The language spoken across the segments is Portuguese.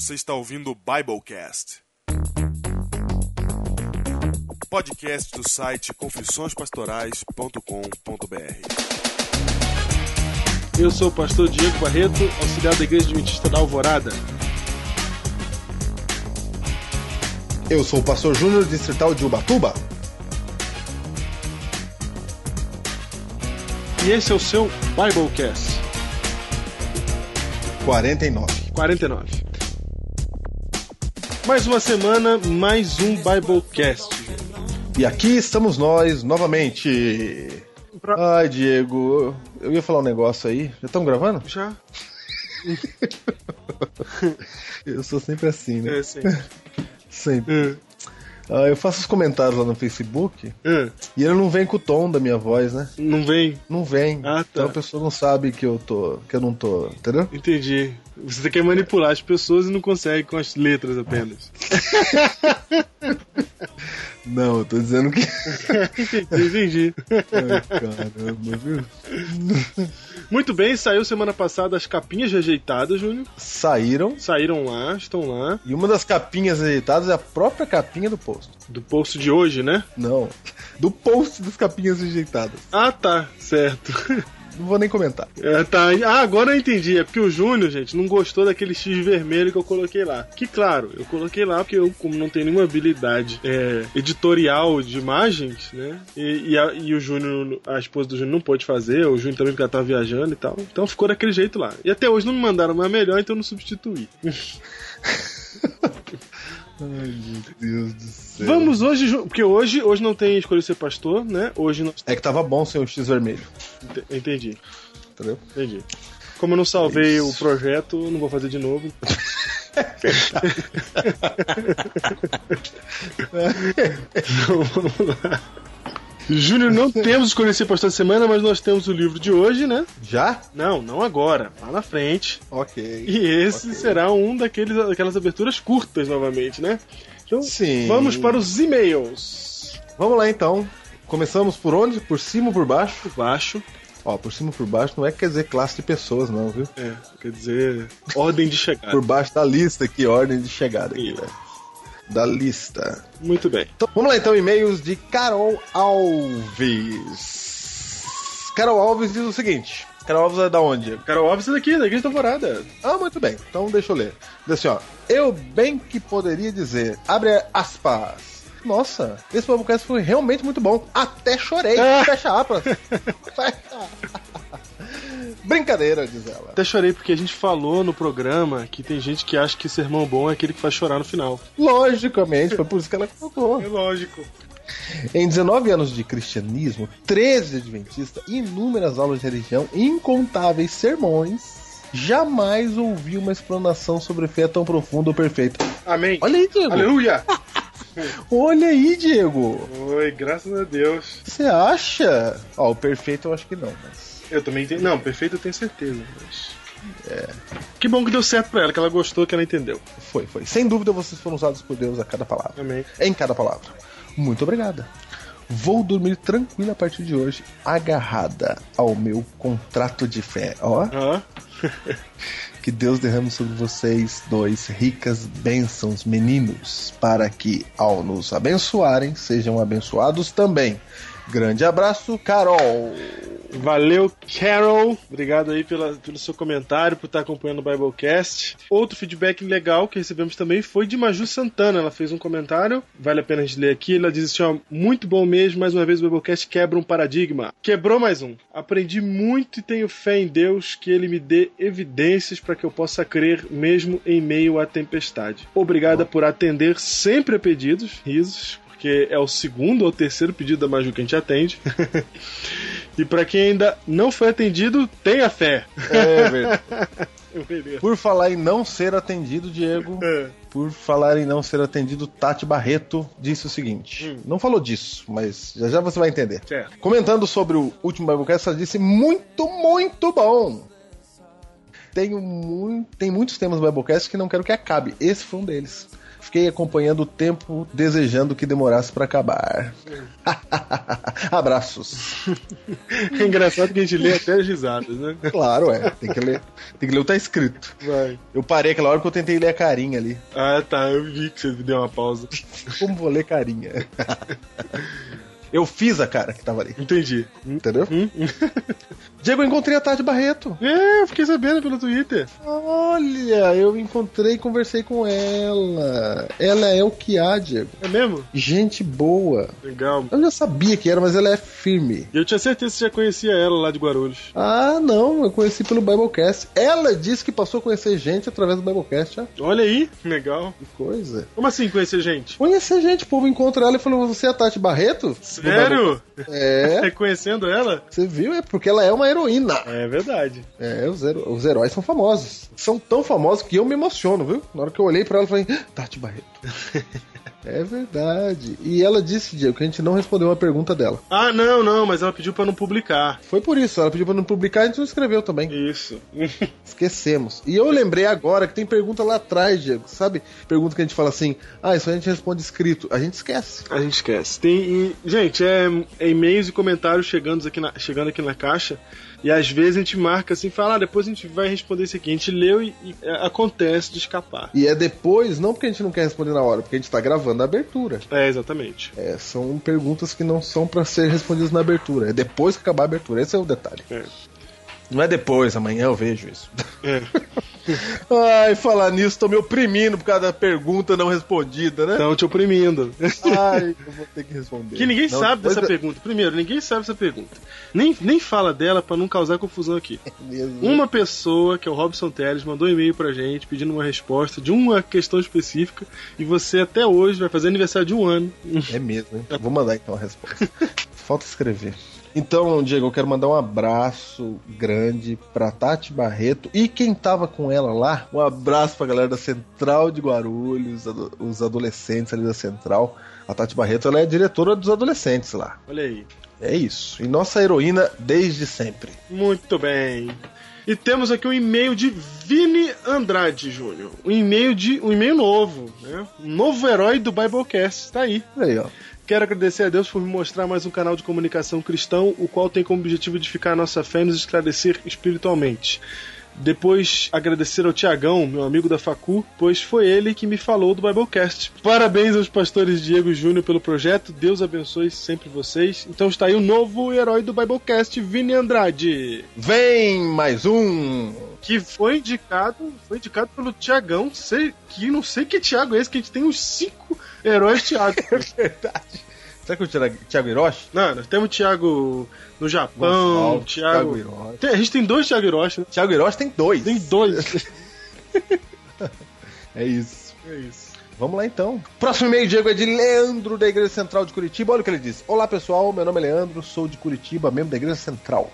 Você está ouvindo o Biblecast. Podcast do site confissõespastorais.com.br. Eu sou o pastor Diego Barreto, auxiliar da Igreja Adventista da Alvorada. Eu sou o pastor Júnior Distrital de Ubatuba. E esse é o seu Biblecast 49. 49. Mais uma semana, mais um Biblecast. E aqui estamos nós novamente. Ai, Diego, eu ia falar um negócio aí. Já estão gravando? Já? Eu sou sempre assim, né? É, sim. Sempre. Ah, eu faço os comentários lá no Facebook É, e ele não vem com o tom da minha voz, né? Não vem? Não vem. Ah, tá. Então a pessoa não sabe que eu tô. que eu não tô. Entendeu? Entendi. Você quer manipular as pessoas e não consegue com as letras apenas. Não, eu tô dizendo que. entendi. Ai, caramba, viu? Muito bem, saiu semana passada as capinhas rejeitadas, Júnior. Saíram. Saíram lá, estão lá. E uma das capinhas rejeitadas é a própria capinha do post. Do post de hoje, né? Não. Do post das capinhas rejeitadas. Ah, tá, certo. Não vou nem comentar. É, tá. Ah, agora eu entendi. É porque o Júnior, gente, não gostou daquele X vermelho que eu coloquei lá. Que, claro, eu coloquei lá porque eu, como não tenho nenhuma habilidade é, editorial de imagens, né? E, e, a- e o Júnior, a esposa do Júnior não pôde fazer, o Júnior também porque ela tava viajando e tal. Então ficou daquele jeito lá. E até hoje não me mandaram uma melhor, então eu não substituí. Ai, meu Deus do céu. Vamos hoje, porque hoje, hoje não tem escolha ser pastor, né? Hoje não. É que tava bom sem o X vermelho. Ent- Entendi, Entendeu? entendi. Como eu não salvei o projeto, não vou fazer de novo. Então, vamos lá. Júnior, não temos escolha ser pastor da semana, mas nós temos o livro de hoje, né? Já? Não, não agora, lá na frente. Ok. E esse Ok. será um daqueles, daquelas aberturas curtas novamente, né? Então, Sim. vamos para os e-mails. Vamos lá então. Começamos por onde? Por cima ou por baixo? Por baixo, Ó, por cima ou por baixo não é quer dizer classe de pessoas, não, viu? é, quer dizer, ordem de chegada. Por baixo da lista aqui, ordem de chegada aqui, Isso. Da lista. Muito bem. Então, vamos lá então, e-mails de Carol Alves. Carol Alves diz o seguinte. Carol Alves é da onde? Carol Alves é daqui, da Igreja da Alvorada. Ah, muito bem. Então deixa eu ler. Diz assim, ó. Eu bem que poderia dizer, abre aspas. Nossa, esse podcast foi realmente muito bom. Até chorei. Ah. Fecha aspas. Fecha. Brincadeira, diz ela. Até chorei porque a gente falou no programa que tem gente que acha que sermão bom é aquele que faz chorar no final. Logicamente, foi por isso que ela colocou. lógico. Em 19 anos de cristianismo, 13 de adventista, inúmeras aulas de religião, incontáveis sermões, jamais ouvi uma explanação sobre fé tão profunda ou perfeita. Amém. Olha aí, Diego. Aleluia. Olha aí, Diego. Oi, graças a Deus. Você acha? Ó, o perfeito eu acho que não, mas. Eu também tenho. Não, perfeito eu tenho certeza. Mas... É. Que bom que deu certo pra ela, que ela gostou, que ela entendeu. Foi, foi. Sem dúvida vocês foram usados por Deus a cada palavra. Amém. Em cada palavra. Muito obrigada. Vou dormir tranquila a partir de hoje, agarrada ao meu contrato de fé. Ó, Ah, que Deus derrame sobre vocês dois ricas bênçãos, meninos, para que, ao nos abençoarem, sejam abençoados também. Grande abraço, Carol. Valeu, Carol. Obrigado aí pela, pelo seu comentário, por estar acompanhando o Biblecast. Outro feedback legal que recebemos também foi de Maju Santana. Ela fez um comentário, vale a pena a gente ler aqui. Ela diz assim: ó, muito bom mesmo, mais uma vez o Biblecast quebra um paradigma. Quebrou mais um. Aprendi muito e tenho fé em Deus que Ele me dê evidências para que eu possa crer mesmo em meio à tempestade. Obrigada por atender sempre a pedidos, risos, porque é o segundo ou terceiro pedido da Maju que a gente atende. e para quem ainda não foi atendido, tenha fé. É verdade. Por falar em não ser atendido, Diego, É. por falar em não ser atendido, Tati Barreto disse o seguinte: Hum. não falou disso, mas já já você vai entender. Comentando sobre o último Biblecast, ela disse muito, muito bom. Tenho muito, tem muitos temas do Biblecast que não quero que acabe. Esse foi um deles. Fiquei acompanhando o tempo, desejando que demorasse pra acabar. Abraços. É engraçado que a gente lê até as risadas, né? Claro, é. Tem que ler, tem que ler o que tá escrito. Vai. Eu parei aquela hora que eu tentei ler a carinha ali. Ah, tá. Eu vi que você deu uma pausa. Como vou ler carinha? Eu fiz a cara que tava ali, Entendi. entendeu? Hum? Diego, eu encontrei a Tati Barreto. É, eu fiquei sabendo pelo Twitter. Olha, eu encontrei e conversei com ela. Ela é o que há, Diego. É mesmo? Gente boa. Legal. Eu já sabia que era, mas ela é firme. Eu tinha certeza que você já conhecia ela lá de Guarulhos. Ah, não, eu conheci pelo Biblecast. Ela disse que passou a conhecer gente através do Biblecast. ó. Olha aí, legal. Que coisa. Como assim conhecer gente? Conhecer gente, o povo encontra ela e falou: Você é a Tati Barreto? Sério? É, Reconhecendo ela? você viu? É porque ela é uma heroína. É verdade. É, os, hero- os heróis são famosos. São tão famosos que eu me emociono, viu? Na hora que eu olhei pra ela, eu falei: "Ah, Tati Barreto. é verdade. E ela disse, Diego, que a gente não respondeu uma pergunta dela. Ah, não, não, mas ela pediu pra não publicar. Foi por isso, ela pediu pra não publicar e a gente não escreveu também. Isso. Esquecemos. E eu lembrei agora que tem pergunta lá atrás, Diego. Sabe? Pergunta que a gente fala assim: ah, isso a gente responde escrito. A gente esquece. A gente esquece. Tem, e, gente, é, é e-mails e comentários chegando aqui, na, chegando aqui na caixa. E às vezes a gente marca assim, fala, ah, depois a gente vai responder isso aqui. A gente leu e, e, é, acontece de escapar. E é depois, não porque a gente não quer responder na hora, porque a gente tá gravando a abertura. É, exatamente. É, são perguntas que não são pra ser respondidas na abertura. É depois que acabar a abertura. Esse é o detalhe. É. Não é depois, amanhã eu vejo isso. É. Ai, falar nisso, tô me oprimindo por causa da pergunta não respondida, né? Estão te oprimindo. Ai, eu vou ter que responder. Que ninguém Não, sabe dessa da- pergunta. Primeiro, ninguém sabe dessa pergunta. Nem, nem fala dela pra não causar confusão aqui. Mesmo. Uma pessoa, que é o Robson Teles, mandou um e-mail pra gente pedindo uma resposta de uma questão específica e você até hoje vai fazer aniversário de um ano. É mesmo, hein? Vou mandar então a resposta. Falta escrever. Então, Diego, eu quero mandar um abraço grande pra Tati Barreto e quem tava com ela lá. Um abraço pra galera da Central de Guarulhos, os adolescentes ali da Central. A Tati Barreto ela é diretora dos adolescentes lá. Olha aí. É isso. E nossa heroína desde sempre. Muito bem. E temos aqui um e-mail de Vini Andrade Júnior. Um e-mail de um e-mail novo, né? Um novo herói do Biblecast. Tá aí. Aí, ó. Quero agradecer a Deus por me mostrar mais um canal de comunicação cristão, o qual tem como objetivo edificar a nossa fé e nos esclarecer espiritualmente. Depois, agradecer ao Tiagão, meu amigo da Facu, pois foi ele que me falou do Biblecast. Parabéns aos pastores Diego e Júnior pelo projeto, Deus abençoe sempre vocês. Então está aí o novo herói do Biblecast, Vini Andrade, Vem mais um. que foi indicado, foi indicado pelo Tiagão, sei, que não sei que Tiago é esse, que a gente tem uns cinco heróis Tiago. Verdade. Será que o Thiago- Thiago Hiroshi? Não, nós temos o Thiago no Japão, Gonçalves, Thiago. Hiroshi. Tem- a gente tem dois Thiago Hiroshi, né? Thiago Hiroshi tem dois. Tem dois. É isso. é isso. Vamos lá então. Próximo e-mail, Diego, é de Leandro da Igreja Central de Curitiba. Olha o que ele diz. Olá pessoal, meu nome é Leandro, sou de Curitiba, membro da Igreja Central.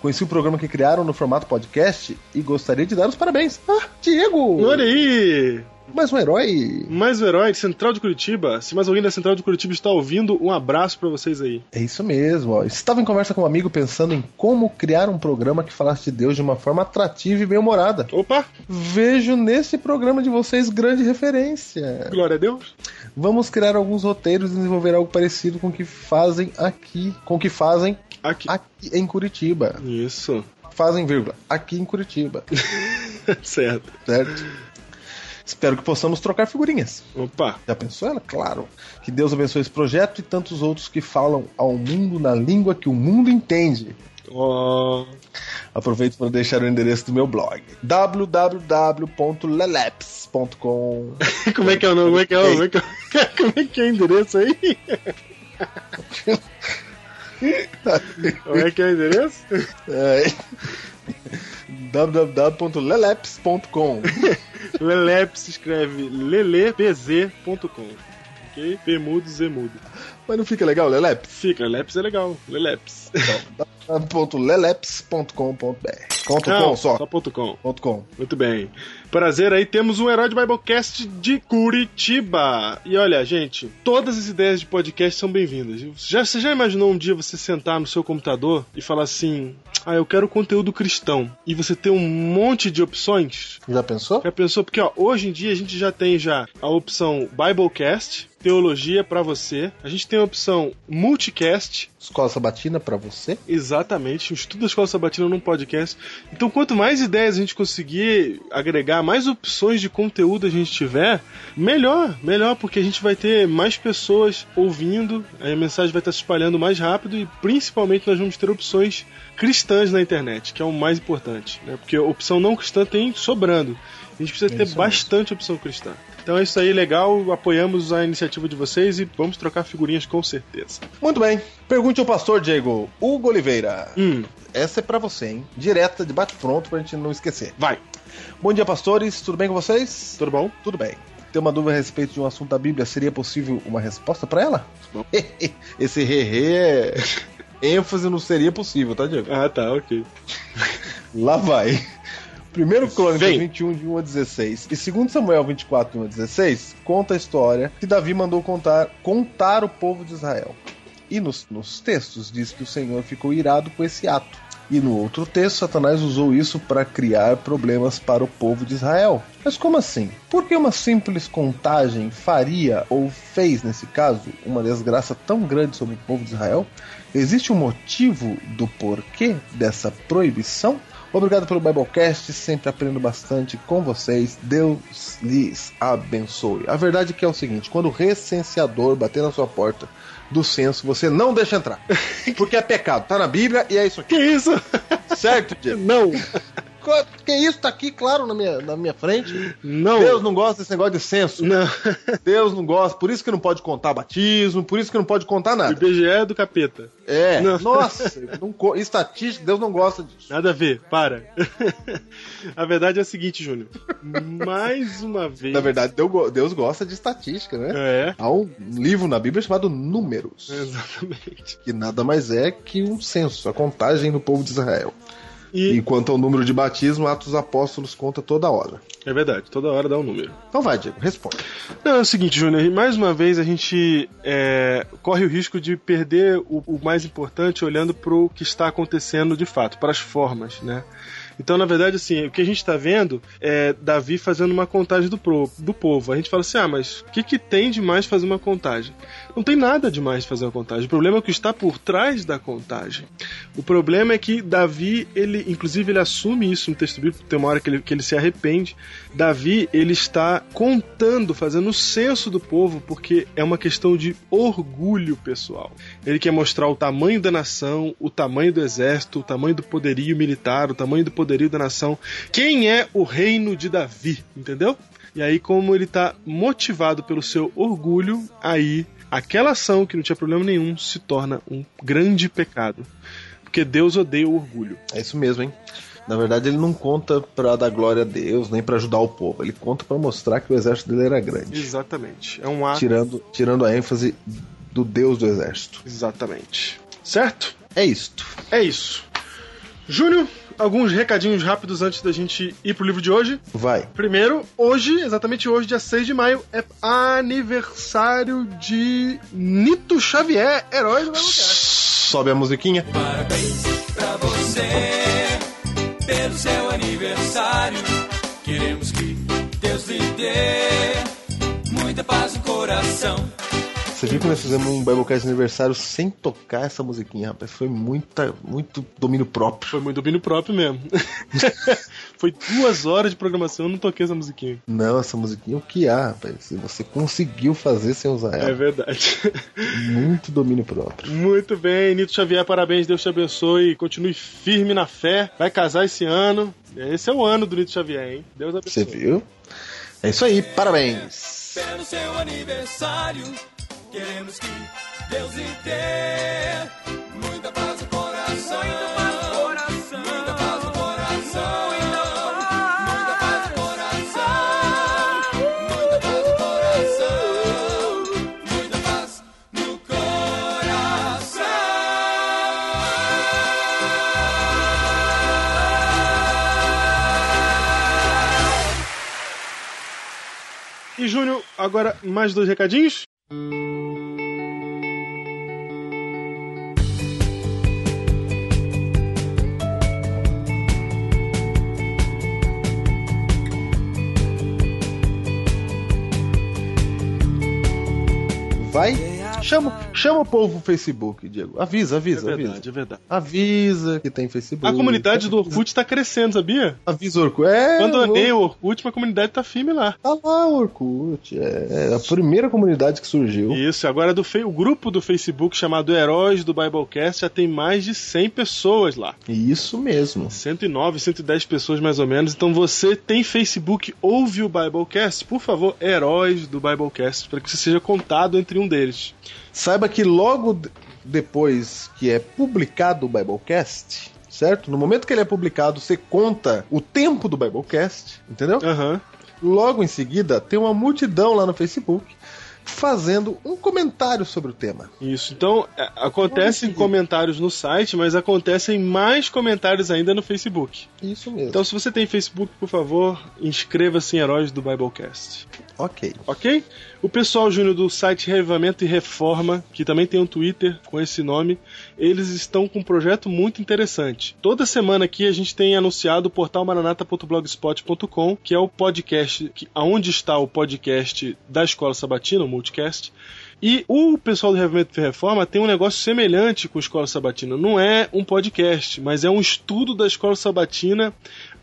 Conheci o programa que criaram no formato podcast e gostaria de dar os parabéns. Ah, Diego! Olha aí! Mais um herói. Mais um herói de Central de Curitiba. Se mais alguém da Central de Curitiba está ouvindo, um abraço pra vocês aí. É isso mesmo. Ó. Estava em conversa com um amigo pensando em como criar um programa que falasse de Deus de uma forma atrativa e bem-humorada. Opa! Vejo nesse programa de vocês grande referência. Glória a Deus. Vamos criar alguns roteiros e desenvolver algo parecido com o que fazem aqui, com o que fazem Aqui. aqui em Curitiba. Isso. Fazem vírgula, aqui em Curitiba, certo. certo? Espero que possamos trocar figurinhas. Opa! Já pensou ela? Claro. Que Deus abençoe esse projeto e tantos outros que falam ao mundo na língua que o mundo entende. Ó. Aproveito para deixar o endereço do meu blog www.leleps.com Como é que é o nome? Como é que é o como é que é, como é, que é o endereço aí? Como é que é o endereço? É. www.leleps.com Lelep se escreve lelepz.com. Ok? P mudo, Z mudo. Mas não fica legal, Leleps? Fica, Leps é legal. Leleps. www.leleps.com.br Ponto Não, com só. Só ponto .com. Ponto com. Muito bem. Prazer aí, temos um herói de Biblecast de Curitiba. E olha, gente, todas as ideias de podcast são bem-vindas. Já, você já imaginou um dia você sentar no seu computador e falar assim: Ah, eu quero conteúdo cristão. E você ter um monte de opções? Já pensou? Já pensou? Porque ó, hoje em dia a gente já tem já a opção Biblecast, teologia pra você. A gente tem a opção multicast, Escola sabatina pra você? Exatamente, o estudo da escola sabatina num podcast. Então, quanto mais ideias a gente conseguir agregar, mais opções de conteúdo a gente tiver, melhor, melhor, porque a gente vai ter mais pessoas ouvindo, a mensagem vai estar se espalhando mais rápido e principalmente nós vamos ter opções cristãs na internet, que é o mais importante, né? Porque a opção não cristã tem sobrando. A gente precisa É ter bastante opção cristã. Então é isso aí, legal. Apoiamos a iniciativa de vocês e vamos trocar figurinhas com certeza. Muito bem. Pergunte ao pastor Diego. Hugo Oliveira. Hum, Essa é pra você, hein? Direta, de bate-pronto, pra gente não esquecer. vai. Bom dia, pastores. Tudo bem com vocês? Tudo bom? Tudo bem. Tem uma dúvida a respeito de um assunto da Bíblia. Seria possível uma resposta pra ela? Esse re é ênfase no seria possível, tá, Diego? Ah, tá, ok. Lá vai. Primeiro Crônicas Vem. 21, de 1 a 16 e 2 Samuel 24, de 1 a 16 conta a história que Davi mandou contar, contar o povo de Israel. E nos, nos textos diz que o Senhor ficou irado com esse ato. E no outro texto, Satanás usou isso para criar problemas para o povo de Israel. Mas como assim? Por que uma simples contagem faria, ou fez nesse caso, uma desgraça tão grande sobre o povo de Israel? Existe um motivo do porquê dessa proibição? Obrigado pelo Biblecast, sempre aprendo bastante com vocês. Deus lhes abençoe. A verdade é que é o seguinte: quando o recenseador bater na sua porta do censo, você não deixa entrar. Porque é pecado. Tá na Bíblia e é isso aqui. Que isso? Certo, Diego? Não, Que isso tá aqui, claro, na minha, na minha frente. não. Deus não gosta desse negócio de censo. Não. Deus não gosta. Por isso que não pode contar batismo, por isso que não pode contar O nada. IBGE é do capeta. É. Não. Nossa, não estatística, Deus não gosta disso. Nada a ver, para. a verdade é a seguinte, Júnior. Mais uma vez. Na verdade, Deus gosta de estatística, né? É. Há um livro na Bíblia chamado Números, Exatamente. que nada mais é que um censo, a contagem do povo de Israel. E E quanto ao número de batismo, Atos Apóstolos conta toda hora. é verdade, toda hora dá um número. Então vai, Diego, responde. Não, é o seguinte, Júnior, mais uma vez a gente é, corre o risco de perder o, o mais importante olhando para o que está acontecendo de fato, para as formas, né? Então, na verdade, assim, o que a gente está vendo é Davi fazendo uma contagem do, pro, do povo. A gente fala assim, ah, mas o que, que tem de mais fazer uma contagem? Não tem nada de mais fazer uma contagem. O problema é o que está por trás da contagem. O problema é que Davi, ele, inclusive, ele assume isso no texto bíblico, tem uma hora que ele, que ele se arrepende. Davi, ele está contando, fazendo o censo do povo, porque é uma questão de orgulho pessoal. Ele quer mostrar o tamanho da nação, o tamanho do exército, o tamanho do poderio militar, o tamanho do poderio da nação. Quem é o reino de Davi, entendeu? E aí, como ele está motivado pelo seu orgulho, aí aquela ação que não tinha problema nenhum se torna um grande pecado. Porque Deus odeia o orgulho. É isso mesmo, hein? Na verdade, ele não conta pra dar glória a Deus, nem pra ajudar o povo. Ele conta pra mostrar que o exército dele era grande. Exatamente. É um ato. Tirando, tirando a ênfase do Deus do exército. Exatamente. Certo? É isto. É isso. Júnior, alguns recadinhos rápidos antes da gente ir pro livro de hoje. Vai. Primeiro, hoje, exatamente hoje, dia 6 de maio, é aniversário de Nito Xavier, herói do. Sobe a musiquinha. Parabéns pra você pelo seu aniversário. Queremos que Deus lhe dê muita paz no coração. Você viu que nós fizemos um Biblecast de aniversário sem tocar essa musiquinha, rapaz? Foi muita, muito domínio próprio. Foi muito domínio próprio mesmo. Foi duas horas de programação, eu não toquei essa musiquinha. Não, essa musiquinha é o que há, rapaz. Você conseguiu fazer sem usar É ela. verdade. Muito domínio próprio. Muito bem, Nito Xavier, parabéns, Deus te abençoe. Continue firme na fé. Vai casar esse ano. Esse é o ano do Nito Xavier, hein? Deus Você abençoe. viu? É isso aí, parabéns. Pelo seu aniversário, Queremos que Deus lhe dê muita paz no coração. Muita paz no coração. Muita paz no coração. E Júnior, agora mais dois recadinhos. Vai, chama, chama o povo Facebook, Diego. Avisa, É avisa, avisa. verdade, é verdade. Avisa que tem Facebook. A comunidade do Orkut tá crescendo, sabia? Avisa o Orkut. É, Abandonei o Orkut, mas a comunidade tá firme lá. Tá lá o Orkut. É, é a primeira comunidade que surgiu. Isso, agora do fe... o grupo do Facebook chamado Heróis do Biblecast já tem mais de 100 pessoas lá. Isso mesmo. 109, 110 pessoas mais ou menos. Então você tem Facebook, ouve o Biblecast, por favor, Heróis do Biblecast, para que você seja contado entre um deles. Saiba que logo depois que é publicado o Biblecast, certo? No momento que ele é publicado, você conta o tempo do Biblecast, entendeu? Aham. Logo em seguida, tem uma multidão lá no Facebook fazendo um comentário sobre o tema. Isso. Então, é, acontecem comentários no site, mas acontecem mais comentários ainda no Facebook. Isso mesmo. Então, se você tem Facebook, por favor, inscreva-se em Heróis do Biblecast. ok. Ok? O pessoal júnior do site Revivamento e Reforma, que também tem um Twitter com esse nome, eles estão com um projeto muito interessante. Toda semana aqui a gente tem anunciado o portal maranata.blogspot.com, que é o podcast, que, aonde está o podcast da Escola Sabatina, o Multicast. E o pessoal do Revivamento e Reforma tem um negócio semelhante com a Escola Sabatina. Não é um podcast, mas é um estudo da Escola Sabatina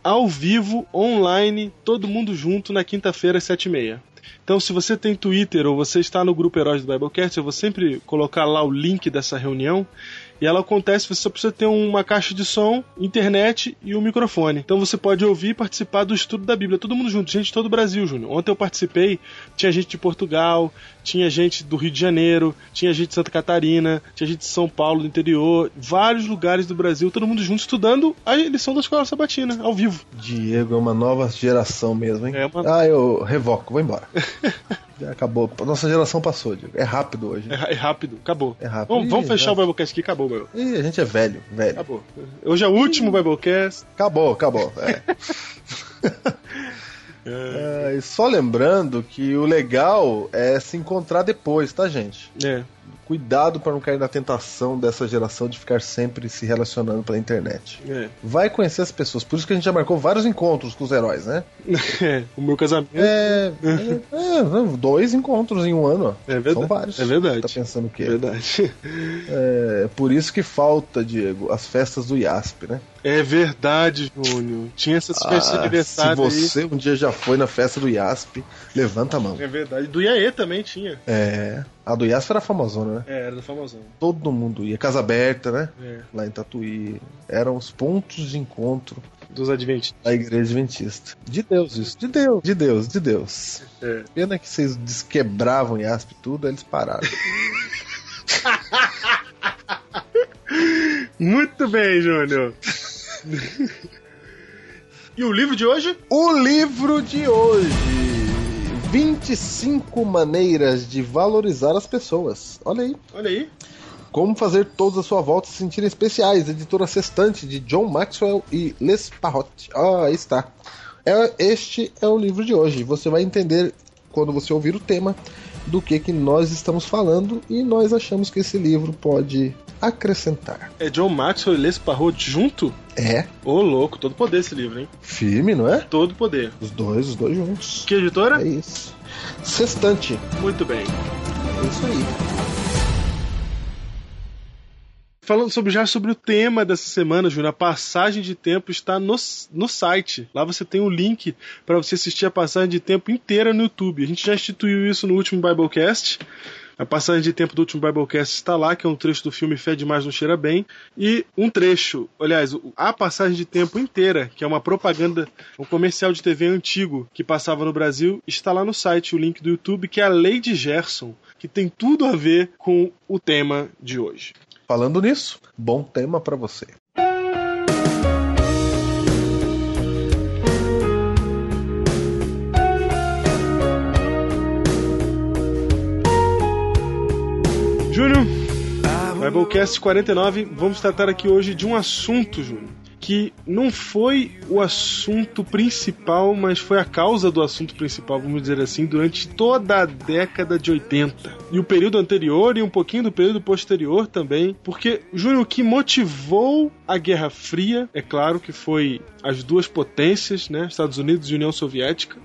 ao vivo, online, todo mundo junto na quinta-feira às sete e meia. Então, se você tem Twitter ou você está no grupo Heróis do Biblecast, eu vou sempre colocar lá o link dessa reunião. E ela acontece, você só precisa ter uma caixa de som, internet e um microfone. Então você pode ouvir e participar do estudo da Bíblia. Todo mundo junto, gente de todo o Brasil, Júnior. Ontem eu participei, tinha gente de Portugal, tinha gente do Rio de Janeiro, tinha gente de Santa Catarina, tinha gente de São Paulo, do interior, vários lugares do Brasil, todo mundo junto estudando a lição da Escola Sabatina, ao vivo. Diego é uma nova geração mesmo, hein? É uma- Ah, eu revoco, vou embora. Acabou. Nossa geração passou, Diego. É rápido hoje. É, é rápido, acabou. É rápido. Vamos, vamos Ih, fechar já- o Biblecast aqui, acabou, meu. Ih, a gente é velho, velho. Acabou. Hoje é o último Biblecast. Acabou, acabou. É. É, e só lembrando que o legal é se encontrar depois, tá, gente? É. Cuidado para não cair na tentação dessa geração de ficar sempre se relacionando pela internet. É. Vai conhecer as pessoas. Por isso que a gente já marcou vários encontros com os heróis, né? É, o meu casamento. É, é, é, dois encontros em um ano. ó. É verdade. São vários. É verdade. Tá pensando o quê? É verdade. É por isso que falta, Diego, as festas do IASP, né? É verdade, Júnior. Tinha essas festas de Ah, se aniversário você um dia já foi na festa do IASP, levanta a mão. aí. É verdade. Do IAE também tinha. É. A do IASP era famosona, né? É, era do famosão. Todo mundo ia. Casa aberta, né? É. Lá em Tatuí. Eram os pontos de encontro Dos adventistas. da igreja adventista. De Deus, isso. De Deus, de Deus, de Deus. É. Pena que vocês desquebravam IASP e tudo, aí eles pararam. Muito bem, Júnior. e o livro de hoje? o livro de hoje: 25 maneiras de valorizar as pessoas. Olha aí. Olha aí. Como fazer todos à sua volta se sentirem especiais. Editora Sextante de John Maxwell e Les Parrot. Ah, aí está. É, este é o livro de hoje. Você vai entender quando você ouvir o tema do que, que nós estamos falando e nós achamos que esse livro pode acrescentar. É John Maxwell e Les Parrot junto? É Ô, louco, todo poder esse livro, hein? firme, não é? Todo poder. Os dois, os dois juntos. Que editora? É isso. Sextante. Muito bem. É isso aí. Falando sobre já sobre o tema dessa semana, Júnior, a passagem de tempo está no, no site. Lá você tem o link para você assistir a passagem de tempo inteira no YouTube. A gente já instituiu isso no último Biblecast. A passagem de tempo do último Biblecast está lá, que é um trecho do filme Fé Demais Não Cheira Bem. E um trecho, aliás, a passagem de tempo inteira, que é uma propaganda, um comercial de TV antigo que passava no Brasil, está lá no site, o link do YouTube, que é a de Gerson, que tem tudo a ver com o tema de hoje. Falando nisso, bom tema para você. Júnior, Biblecast 49, vamos tratar aqui hoje de um assunto, Júnior, que não foi o assunto principal, mas foi a causa do assunto principal, vamos dizer assim, durante toda a década de 80. E o período anterior e um pouquinho do período posterior também, porque, Júnior, o que motivou a Guerra Fria, é claro que foi as duas potências, né, Estados Unidos e União Soviética,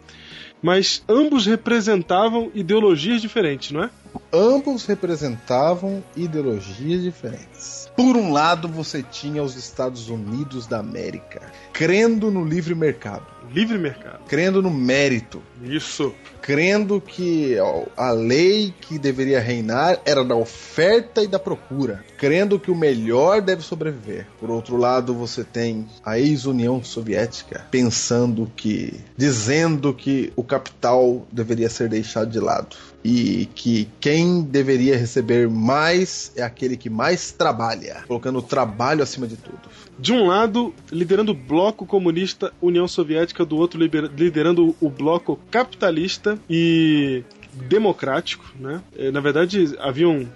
mas ambos representavam ideologias diferentes, não é? Ambos representavam ideologias diferentes. Por um lado, você tinha os Estados Unidos da América, crendo no livre mercado, Livre mercado. crendo no mérito, Isso. crendo que a lei que deveria reinar era da oferta e da procura, crendo que o melhor deve sobreviver. Por outro lado, você tem a ex-União Soviética pensando que, dizendo que o capital deveria ser deixado de lado e que quem deveria receber mais é aquele que mais trabalha, colocando o trabalho acima de tudo. De um lado, liderando o bloco comunista União Soviética, do outro, liderando o bloco capitalista e democrático, né? Eh, Na verdade, haviam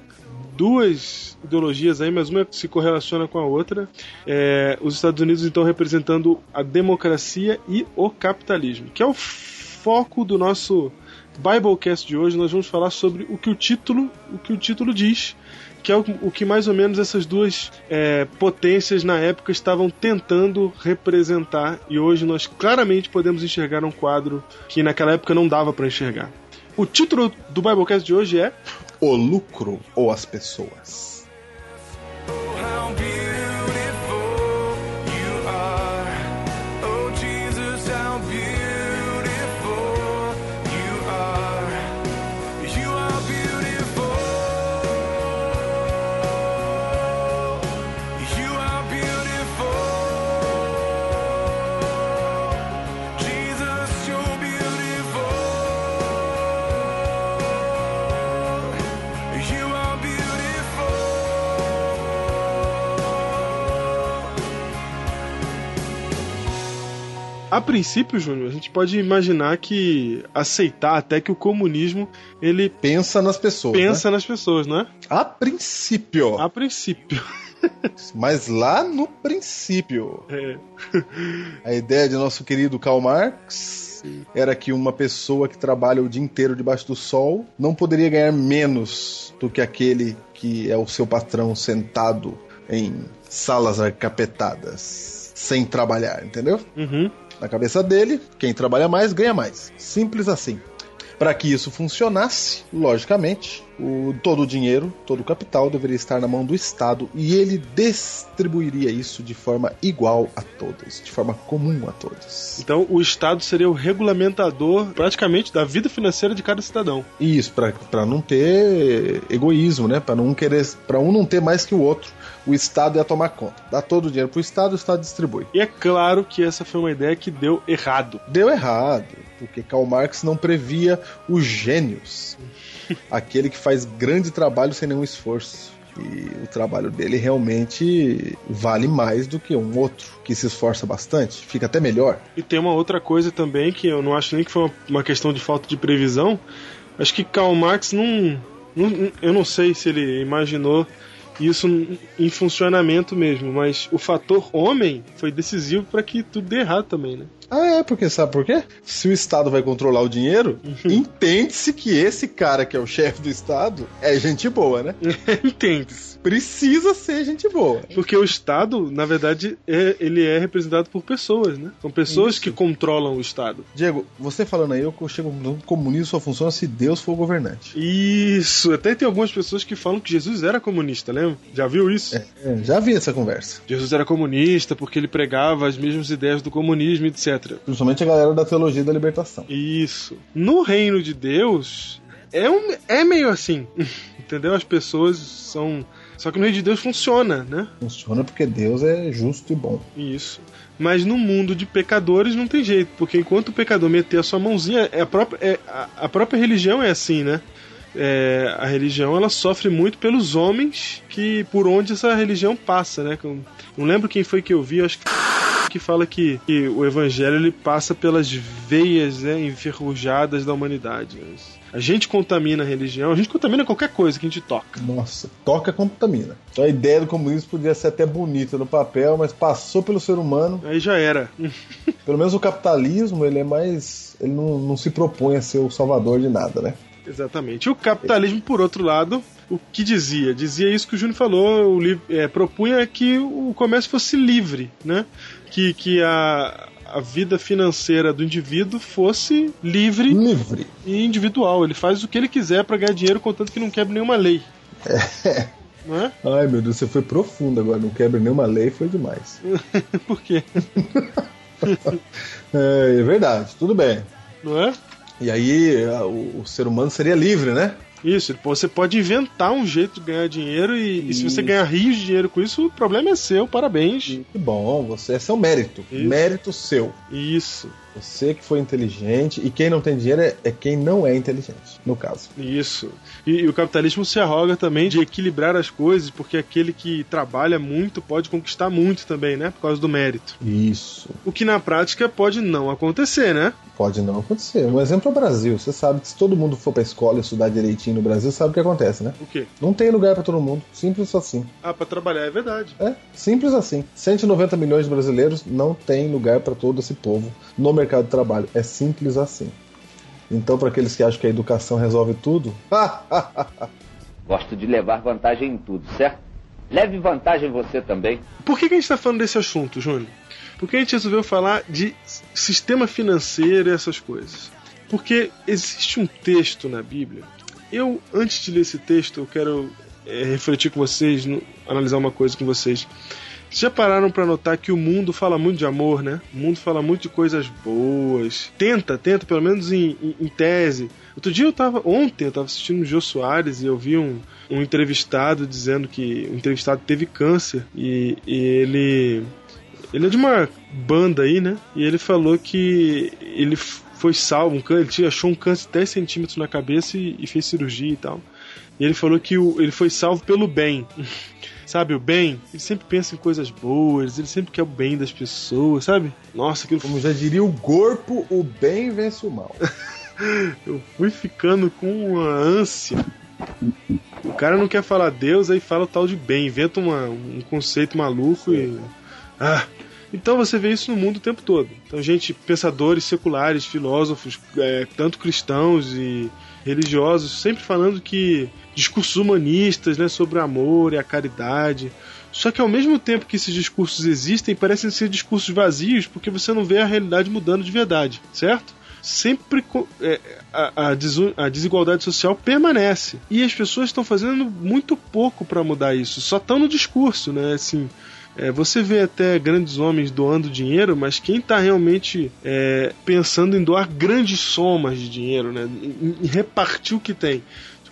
duas ideologias aí, mas uma se correlaciona com a outra. É, os Estados Unidos, então, representando a democracia e o capitalismo, que é o foco do nosso Biblecast de hoje. Nós vamos falar sobre o que o título, o que o título diz, que é o, o que mais ou menos essas duas é, potências na época estavam tentando representar e hoje nós claramente podemos enxergar um quadro que naquela época não dava para enxergar. O título do Biblecast de hoje é O lucro ou as pessoas. How A princípio, Júnior, a gente pode imaginar que aceitar até que o comunismo ele Pensa nas pessoas. pensa nas pessoas, né? A princípio. A princípio. Mas lá no princípio. É. A ideia de nosso querido Karl Marx era que uma pessoa que trabalha o dia inteiro debaixo do sol não poderia ganhar menos do que aquele que é o seu patrão sentado em salas arcapetadas, sem trabalhar, entendeu? Uhum. Na cabeça dele, quem trabalha mais ganha mais. Simples assim. Para que isso funcionasse, logicamente, o, todo o dinheiro, todo o capital deveria estar na mão do Estado e ele distribuiria isso de forma igual a todos, de forma comum a todos. Então o Estado seria o regulamentador praticamente da vida financeira de cada cidadão. Isso para não ter egoísmo, né? Para não querer, para um não ter mais que o outro. O Estado ia tomar conta. Dá todo o dinheiro pro Estado, o Estado distribui. E é claro que essa foi uma ideia que deu errado. Deu errado, porque Karl Marx não previa os gênios. Aquele que faz grande trabalho sem nenhum esforço. E o trabalho dele realmente vale mais do que um outro que se esforça bastante, fica até melhor. E tem uma outra coisa também que eu não acho nem que foi uma, questão de falta de previsão. Acho que Karl Marx não, não- Eu não sei se ele imaginou isso em funcionamento mesmo, mas o fator homem foi decisivo para que tudo dê errado também, né? Ah, é, porque sabe por quê? Se o Estado vai controlar o dinheiro, entende-se que esse cara que é o chefe do Estado é gente boa, né? Entende-se. Precisa ser gente boa. Porque o Estado, na verdade, é- ele é representado por pessoas, né? São pessoas Isso. que controlam o Estado. Diego, você falando aí, eu chego no comunismo só funciona se Deus for o governante. Isso, até tem algumas pessoas que falam que Jesus era comunista, lembra? Já viu isso? É, já vi essa conversa. Jesus era comunista porque ele pregava as mesmas ideias do comunismo, etc. Principalmente a galera da teologia da libertação. Isso. No reino de Deus, é, um, é meio assim. Entendeu? As pessoas são. Só que no reino de Deus funciona, né? Funciona porque Deus é justo e bom. Isso. Mas no mundo de pecadores não tem jeito, porque enquanto o pecador meter a sua mãozinha, é a própria, é, a, a própria religião é assim, né? É, a religião ela sofre muito pelos homens que por onde essa religião passa, né? Eu Não lembro quem foi que eu vi, acho que que fala que, que o evangelho ele passa pelas veias né, enferrujadas da humanidade. A gente contamina a religião, a gente contamina qualquer coisa que a gente toca. Nossa, toca contamina. Então a ideia do comunismo podia ser até bonita no papel, mas passou pelo ser humano. Aí já era. Pelo menos o capitalismo, ele é mais. Ele não, não se propõe a ser o salvador de nada, né? Exatamente. E o capitalismo, por outro lado, o que dizia? Dizia isso que o Júnior falou, o é, propunha que o comércio fosse livre, né? Que, que a, a vida financeira do indivíduo fosse livre Livre. e individual. Ele faz o que ele quiser para ganhar dinheiro, contanto que não quebre nenhuma lei. Não é? Ai meu Deus, você foi profundo agora, não quebra nenhuma lei, foi demais. Por quê? É, é verdade, tudo bem. Não é? E aí o, o ser humano seria livre, né? Isso, você pode inventar um jeito de ganhar dinheiro e, e se você ganhar rios de dinheiro com isso, o problema é seu, parabéns. Que bom, você esse é um mérito. Isso. Mérito seu. Isso, Você que foi inteligente. E quem não tem dinheiro é, é quem não é inteligente, no caso. isso. E, e o capitalismo se arroga também de equilibrar as coisas, porque aquele que trabalha muito pode conquistar muito também, né? Por causa do mérito. Isso. O que na prática pode não acontecer, né? Pode não acontecer. Um exemplo é o Brasil. Você sabe que se todo mundo for pra escola estudar direitinho no Brasil, sabe o que acontece, né? O quê? Não tem lugar pra todo mundo. Simples assim. Ah, pra trabalhar é verdade. É, simples assim. 190 milhões de brasileiros não tem lugar pra todo esse povo no mercado de trabalho. É simples assim. Então, para aqueles que acham que a educação resolve tudo, Gosto de levar vantagem em tudo, certo? Leve vantagem você também. Por que, que a gente está falando desse assunto, Júnior? Porque a gente resolveu falar de sistema financeiro e essas coisas. Porque existe um texto na Bíblia. Eu, antes de ler esse texto, eu quero é, refletir com vocês, no- analisar uma coisa com vocês. Já pararam para notar que o mundo fala muito de amor, né? O mundo fala muito de coisas boas. Tenta, tenta, pelo menos em, em- em tese. Outro dia eu tava. Ontem eu tava assistindo o Jô Soares e eu vi um, um entrevistado dizendo que. O entrevistado teve câncer e, e ele. Ele é de uma banda aí, né? E ele falou que ele foi salvo, um cân- ele achou um câncer de 10 centímetros na cabeça e, e fez cirurgia e tal. E ele falou que o- ele foi salvo pelo bem. Sabe, o bem, ele sempre pensa em coisas boas, ele sempre quer o bem das pessoas, sabe? Nossa, aquilo como já diria o corpo, o bem vence o mal. Eu fui ficando com uma ânsia. O cara não quer falar Deus, aí fala o tal de bem, inventa uma- um conceito maluco e. Ah! Então você vê isso no mundo o tempo todo. Então, gente, pensadores seculares, filósofos, é, tanto cristãos e religiosos, sempre falando que discursos humanistas né, sobre o amor e a caridade. Só que ao mesmo tempo que esses discursos existem, parecem ser discursos vazios porque você não vê a realidade mudando de verdade, certo? sempre é, a, desigualdade social permanece e as pessoas estão fazendo muito pouco para mudar isso só estão no discurso né assim é, você vê até grandes homens doando dinheiro mas quem está realmente é, pensando em doar grandes somas de dinheiro né em, repartir o que tem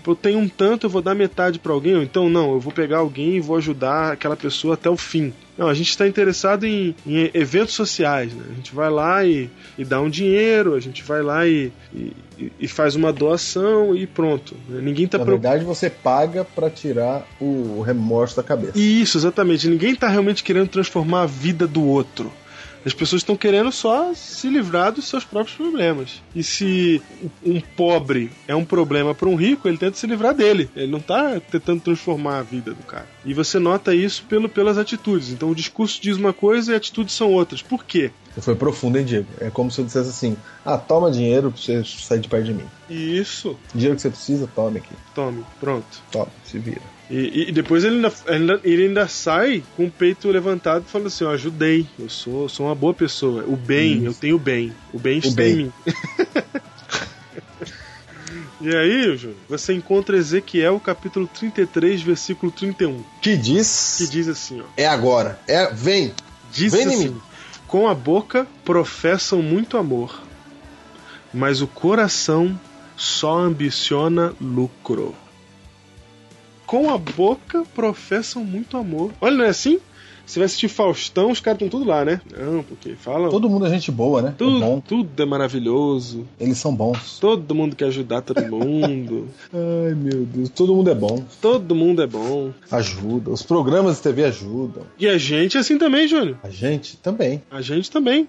eu tenho um tanto, eu vou dar metade para alguém, ou então não, eu vou pegar alguém e vou ajudar aquela pessoa até o fim. Não, a gente está interessado em, em eventos sociais, né? A gente vai lá e, e dá um dinheiro, a gente vai lá e, e, e faz uma doação e pronto. né? Ninguém está Na verdade, você paga pra tirar o remorso da cabeça. Isso, exatamente. Ninguém está realmente querendo transformar a vida do outro. As pessoas estão querendo só se livrar dos seus próprios problemas. E se um pobre é um problema para um rico, ele tenta se livrar dele. Ele não está tentando transformar a vida do cara. E você nota isso pelo, pelas atitudes. Então o discurso diz uma coisa e atitudes são outras. Por quê? Foi profundo, hein, Diego? É como se eu dissesse assim: ah, toma dinheiro pra você sair de perto de mim. Isso. Dinheiro que você precisa, tome aqui. Tome, pronto. Tome, se vira. E, e depois ele ainda, ainda- ele ainda sai com o peito levantado falando assim: ó, ajudei, eu sou, sou uma boa pessoa. O bem, Isso. eu tenho bem. O bem está bem. em mim. e aí, Júnior, você encontra Ezequiel capítulo 33, versículo 31, Que diz. que diz assim: ó. É agora. É, vem. Diz Vem em assim: mim. Com a boca professam muito amor, mas o coração só ambiciona lucro. Com a boca professam muito amor. Olha, não é assim? Você vai assistir Faustão, os caras estão tudo lá, né? Não, porque falam. Todo mundo é gente boa, né? tudo, É bom. tudo é maravilhoso. Eles são bons. Todo mundo quer ajudar todo mundo. Ai, meu Deus. Todo mundo é bom. todo mundo é bom. Ajuda. Os programas de TV ajudam. E a gente é assim também, Júnior. A gente também. A gente também.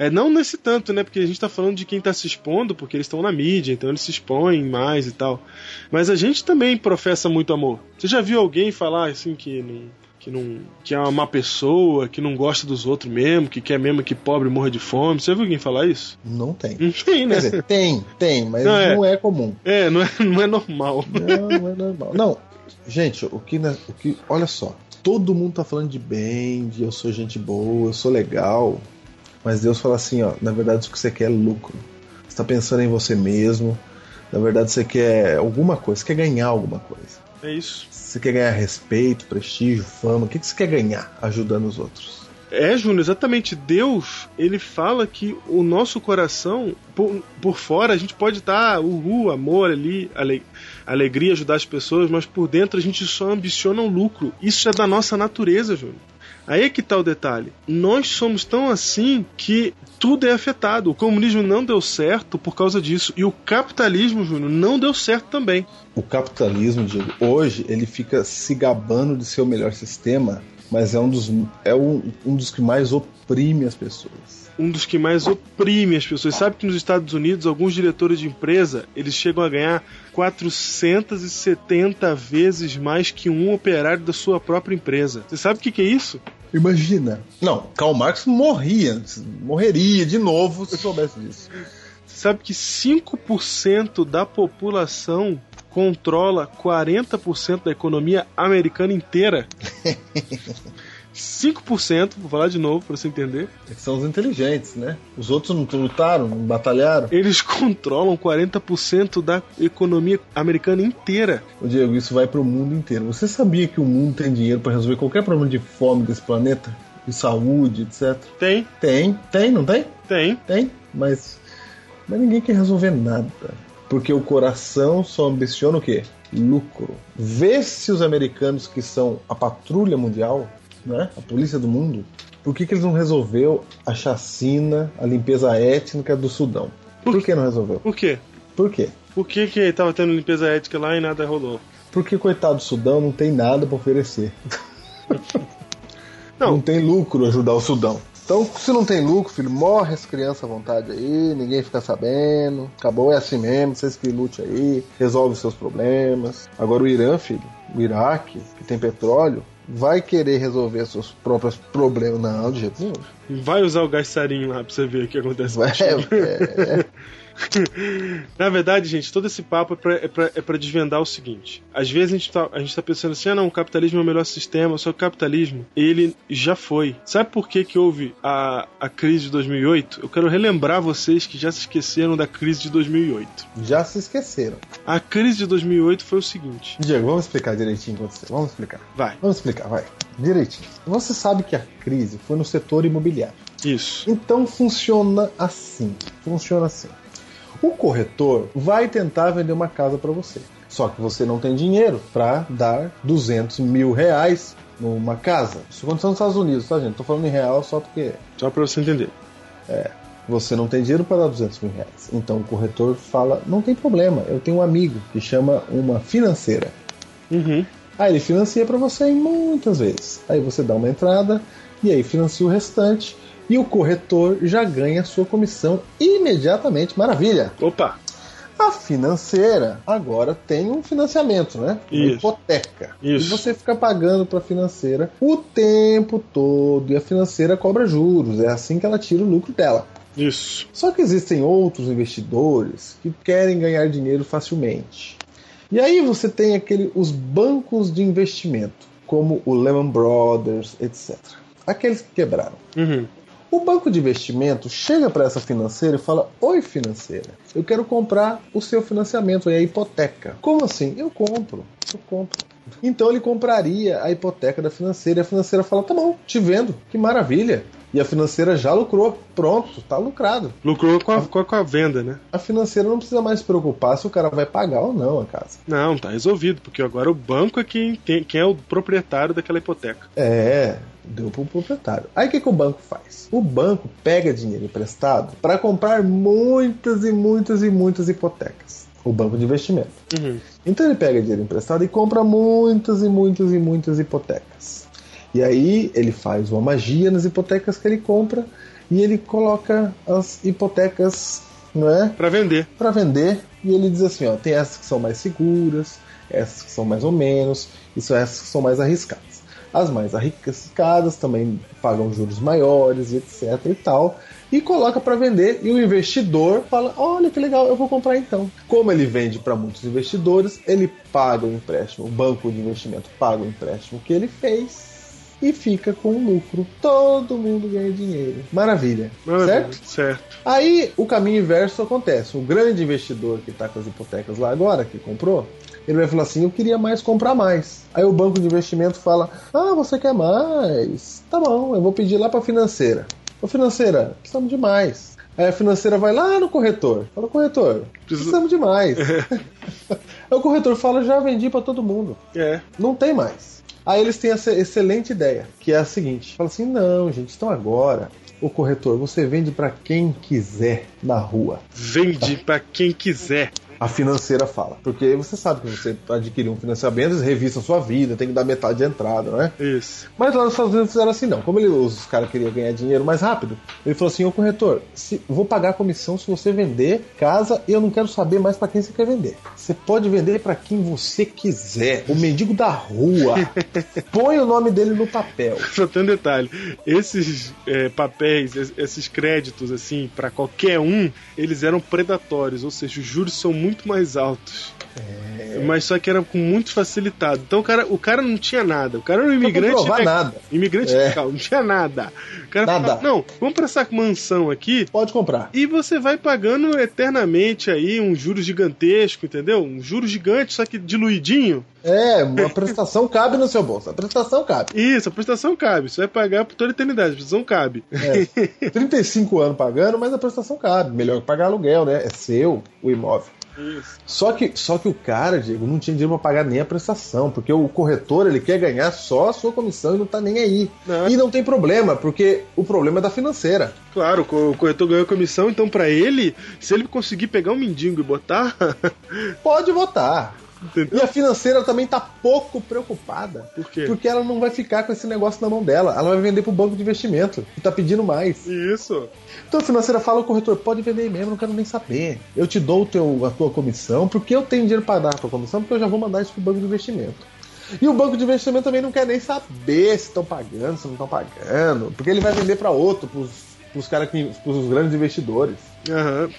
É, não nesse tanto, né? Porque a gente tá falando de quem tá se expondo, porque eles estão na mídia, então eles se expõem mais e tal. Mas a gente também professa muito amor. Você já viu alguém falar assim que não. Que, não, que é uma má pessoa, que não gosta dos outros mesmo, que quer mesmo que pobre morra de fome. Você já viu alguém falar isso? Não tem. Não tem, né? Quer dizer, tem, tem, mas Não, é. não é comum. É, não é, não é normal. Não, não é normal. Não, gente, o que, na- o que. Olha só. Todo mundo tá falando de bem, de eu sou gente boa, eu sou legal. Mas Deus fala assim, ó, na verdade o que você quer é lucro. Você tá pensando em você mesmo. Na verdade você quer alguma coisa, você quer ganhar alguma coisa. É isso. Você quer ganhar respeito, prestígio, fama. O que que você quer ganhar ajudando os outros? É, Júnior, exatamente. Deus, ele fala que o nosso coração, por, por fora, a gente pode estar, uhul, amor ali, ale- alegria, ajudar as pessoas, mas por dentro a gente só ambiciona o lucro. Isso é da nossa natureza, Júnior. Aí é que tá o detalhe. Nós somos tão assim que tudo é afetado. O comunismo não deu certo por causa disso. E o capitalismo, Júnior, não deu certo também. O capitalismo, Diego, hoje ele fica se gabando de ser o melhor sistema, mas é um dos, é um, um dos que mais oprime as pessoas. Um dos que mais oprime as pessoas. Sabe que nos Estados Unidos, alguns diretores de empresa, eles chegam a ganhar 470 vezes mais que um operário da sua própria empresa. Você sabe o que, que é isso? Imagina. Não, Karl Marx morria, morreria de novo se soubesse disso. Você sabe que 5% da população controla 40% da economia americana inteira? 5%, vou falar de novo para você entender. É que são os inteligentes, né? Os outros não lutaram, não batalharam. Eles controlam 40% da economia americana inteira. Ô Diego, isso vai pro mundo inteiro. Você sabia que o mundo tem dinheiro para resolver qualquer problema de fome desse planeta? De saúde, etc? Tem, Tem, tem, não tem? tem. Tem, mas, mas ninguém quer resolver nada. Porque o coração só ambiciona o quê? Lucro. Vê se os americanos que são a patrulha mundial, né? a polícia do mundo, por que, que eles não resolveu a chacina, a limpeza étnica do Sudão? Por que não resolveu? Por quê? Por quê? Por que que tava tendo limpeza ética lá e nada rolou? Porque, coitado do Sudão, não tem nada para oferecer. Não. Não tem lucro ajudar o Sudão. Então, se não tem lucro, filho, morre as crianças à vontade aí, ninguém fica sabendo. Acabou, é assim mesmo, vocês que lute aí, resolve os seus problemas. Agora o Irã, filho, o Iraque, que tem petróleo, vai querer resolver seus próprios problemas. Não, de jeito nenhum. Vai usar o gás sarinho lá pra você ver o que acontece. Vai, é, Na verdade, gente, todo esse papo é pra, é, pra, é pra desvendar o seguinte. Às vezes a gente, tá, a gente tá pensando assim, ah não, o capitalismo é o melhor sistema, só que o capitalismo, ele já foi. Sabe por que que houve a, a crise de 2008? Eu quero relembrar vocês que já se esqueceram da crise de 2008. já se esqueceram. A crise de 2008 foi o seguinte. Diego, vamos explicar direitinho o que aconteceu. Vamos explicar. Vai, Vamos explicar, vai. Direitinho. Você sabe que a crise foi no setor imobiliário. isso. Então funciona assim. Funciona assim. O corretor vai tentar vender uma casa para você. Só que você não tem dinheiro para dar 200 mil reais numa casa. Isso aconteceu nos Estados Unidos, tá, gente? Tô falando em real só porque Só pra você entender. você não tem dinheiro para dar 200 mil reais. Então o corretor fala: não tem problema, eu tenho um amigo que chama uma financeira. Uhum. Aí ele financia para você muitas vezes. Aí você dá uma entrada e aí financia o restante e o corretor já ganha sua comissão imediatamente. Maravilha! Opa! A financeira agora tem um financiamento, né? Uma Isso. hipoteca. Isso. E você fica pagando para a financeira o tempo todo e a financeira cobra juros. É assim que ela tira o lucro dela. Isso. Só que existem outros investidores que querem ganhar dinheiro facilmente. E aí você tem aquele, os bancos de investimento, como o Lehman Brothers, etc. Aqueles que quebraram. Uhum. O banco de investimento chega para essa financeira e fala: Oi, financeira, eu quero comprar o seu financiamento, é a hipoteca. Como assim? Eu compro, eu compro. Então ele compraria a hipoteca da financeira e a financeira fala: Tá bom, te vendo, que maravilha. E a financeira já lucrou. Pronto, tá lucrado. Lucrou com a, com a, com a venda, né? A financeira não precisa mais se preocupar se o cara vai pagar ou não a casa. Não, tá resolvido, porque agora o banco é quem, tem, quem é o proprietário daquela hipoteca. É, deu pro proprietário. Aí o que, que o banco faz? O banco pega dinheiro emprestado para comprar muitas e muitas e muitas hipotecas. O banco de investimento. Uhum. Então ele pega dinheiro emprestado e compra muitas e muitas e muitas hipotecas. E aí ele faz uma magia nas hipotecas que ele compra e ele coloca as hipotecas, não é? Para vender. Para vender e ele diz assim, ó, tem essas que são mais seguras, essas que são mais ou menos, e são essas que são mais arriscadas. As mais arriscadas também pagam juros maiores, etc e tal, e coloca para vender e o investidor fala: "Olha que legal, eu vou comprar então". Como ele vende para muitos investidores, ele paga o empréstimo, o banco de investimento paga o empréstimo que ele fez e fica com lucro. Todo mundo ganha dinheiro. Maravilha. Maravilha, Certo? Certo. Aí o caminho inverso acontece. O grande investidor que está com as hipotecas lá agora, que comprou, ele vai falar assim: Eu queria mais comprar mais. Aí o banco de investimento fala: Ah, você quer mais? Tá bom, eu vou pedir lá para a financeira. Ô financeira, precisamos de mais. Aí a financeira vai lá no corretor. Fala, corretor, precisamos de mais. Aí o corretor fala: Já vendi para todo mundo. É. Não tem mais. Aí eles têm essa excelente ideia, que é a seguinte: fala assim, não, gente, então agora, o corretor, você vende para quem quiser na rua. Vende para quem quiser. A financeira fala. Porque você sabe que você adquirir um financiamento, eles revistam sua vida, tem que dar metade de entrada, não é? Isso. Mas lá nos Estados Unidos fizeram assim, não. Como ele, os caras queriam ganhar dinheiro mais rápido, ele falou assim: Ô corretor, se, vou pagar a comissão se você vender casa e eu não quero saber mais para quem você quer vender. Você pode vender para quem você quiser. O mendigo da rua. Põe o nome dele no papel. Só tem um detalhe: esses é, papéis, es- esses créditos, assim, para qualquer um, eles eram predatórios, ou seja, os juros são muito mais altos. Mas só que era com muito facilitado. Então o cara, o cara não tinha nada. O cara era um imigrante. comprovar legal. nada. Imigrante É. legal, não tinha nada. O cara Nada. falava, não, vamos pra essa mansão aqui. Pode comprar. E você vai pagando eternamente aí um juro gigantesco, entendeu? Um juro gigante, só que diluidinho. É, uma prestação cabe no seu bolso. A prestação cabe. Isso, a prestação cabe. Você vai pagar por toda a eternidade, a prestação cabe. É. 35 anos pagando, mas a prestação cabe. Melhor que pagar aluguel, né? É seu o imóvel. Isso. Só que, só que o cara, Diego, não tinha dinheiro pra pagar nem a prestação, porque o corretor ele quer ganhar só a sua comissão e não tá nem aí. Não. E não tem problema, porque o problema é da financeira. Claro, o corretor ganhou a comissão, então pra ele, se ele conseguir pegar um mendigo e botar, Pode votar. Entendeu? E a financeira também tá pouco preocupada. Por quê? Porque ela não vai ficar com esse negócio na mão dela. Ela vai vender pro banco de investimento, que tá pedindo mais. Isso. Então a financeira fala ao corretor, pode vender aí mesmo, não quero nem saber. Eu te dou teu, a tua comissão, porque eu tenho dinheiro para dar a tua comissão, porque eu já vou mandar isso pro banco de investimento. E o banco de investimento também não quer nem saber se estão pagando, se não estão pagando, porque ele vai vender para outro, pros, pros caras que, pros grandes investidores. Aham.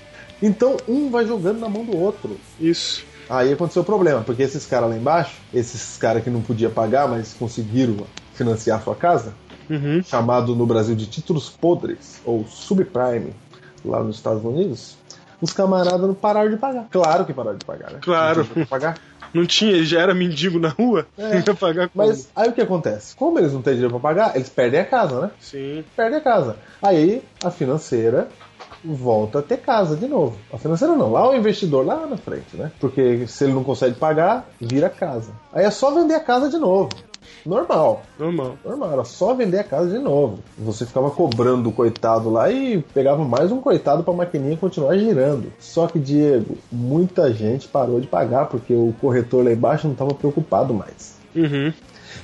Então um vai jogando na mão do outro. Isso. Aí aconteceu o problema, porque esses caras lá embaixo, esses caras que não podia pagar, mas conseguiram financiar a sua casa, Uhum. chamado no Brasil de títulos podres, ou subprime, lá nos Estados Unidos, os camaradas não pararam de pagar. Claro que pararam de pagar, né? Claro. Não tinha pra pagar. Não tinha, ele já era mendigo na rua, É. ia pagar como? Mas aí o que acontece? Como eles não têm dinheiro pra pagar, eles perdem a casa, né? Sim. Perdem a casa. Aí a financeira volta a ter casa de novo. A financeira não, lá o investidor lá na frente, né? Porque se ele não consegue pagar, vira casa. Aí é só vender a casa de novo. Normal. Normal. Normal, era só vender a casa de novo. Você ficava cobrando o coitado lá e pegava mais um coitado pra maquininha continuar girando. Só que, Diego, muita gente parou de pagar porque o corretor lá embaixo não estava preocupado mais. Uhum.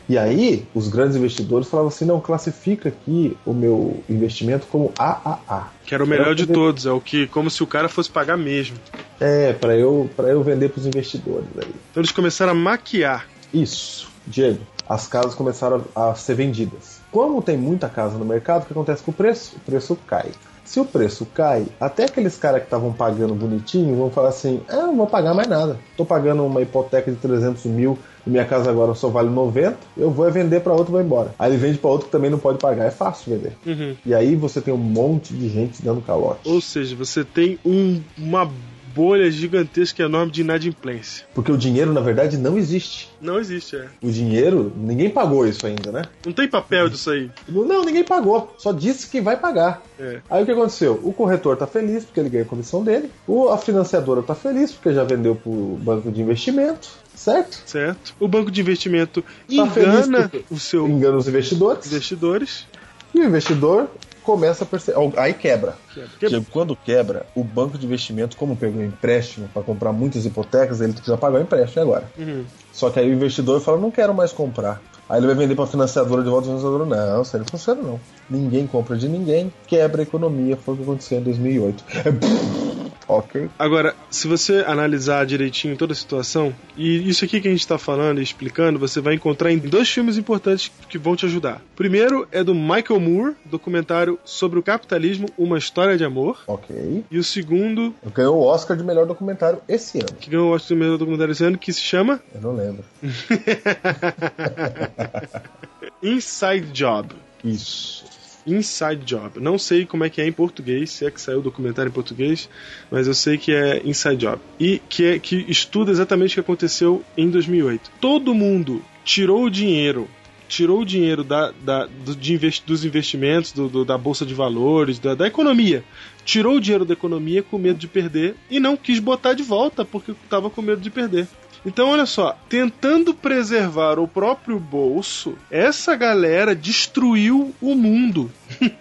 E aí, os grandes investidores falavam assim: não, classifica aqui o meu investimento como AAA. Que era o melhor de todos, é o que, como se o cara fosse pagar mesmo. É, para eu, pra eu vender pros investidores aí. Então eles começaram a maquiar. Isso, Diego. As casas começaram a ser vendidas. Como tem muita casa no mercado, o que acontece com o preço? O preço cai. Se o preço cai, até aqueles caras que estavam pagando bonitinho vão falar assim: ah, não vou pagar mais nada. Tô pagando uma hipoteca de 300 mil e minha casa agora só vale 90, eu vou é vender para outro e vou embora. Aí ele vende para outro que também não pode pagar. É fácil vender. Uhum. E aí você tem um monte de gente dando calote. Ou seja, você tem um- uma bolha gigantesca e enorme de inadimplência. Porque o dinheiro, na verdade, não existe. Não existe, é. O dinheiro, ninguém pagou isso ainda, né? Não tem papel disso aí. Não, ninguém pagou. Só disse que vai pagar. É. Aí o que aconteceu? O corretor tá feliz porque ele ganha a comissão dele. O, a financiadora tá feliz porque já vendeu pro banco de investimento. Certo? Certo? O banco de investimento Tá engana o seu Engana os investidores. investidores. E o investidor começa a perceber. Aí quebra. Porque Porque quando quebra, o banco de investimento, como pegou empréstimo para comprar muitas hipotecas, ele precisa pagar o empréstimo agora. Uhum. Só que aí o investidor fala: não quero mais comprar. Aí ele vai vender para a financiadora de volta, financiadora, não, isso aí não funciona não. Ninguém compra de ninguém, quebra a economia, foi o que aconteceu em 2008. ok. Agora, se você analisar direitinho toda a situação, e isso aqui que a gente está falando e explicando, você vai encontrar em dois filmes importantes que vão te ajudar. O primeiro é do Michael Moore, documentário sobre o capitalismo, Uma História de Amor. Ok. E o segundo, Ganhou o Oscar de melhor documentário esse ano. que ganhou o Oscar do melhor documentário esse ano, que se chama Eu não lembro. Inside Job. Isso. Inside Job. Não sei como é que é em português, se é que saiu o documentário em português, mas eu sei que é Inside Job. E que, é, que estuda exatamente o que aconteceu em 2008. Todo mundo tirou o dinheiro. Tirou o dinheiro da, da- do- investi- dos investimentos, do- do- da bolsa de valores, da, da economia. Tirou o dinheiro da economia com medo de perder e não quis botar de volta porque estava com medo de perder. Então, olha só, tentando preservar o próprio bolso, essa galera destruiu o mundo.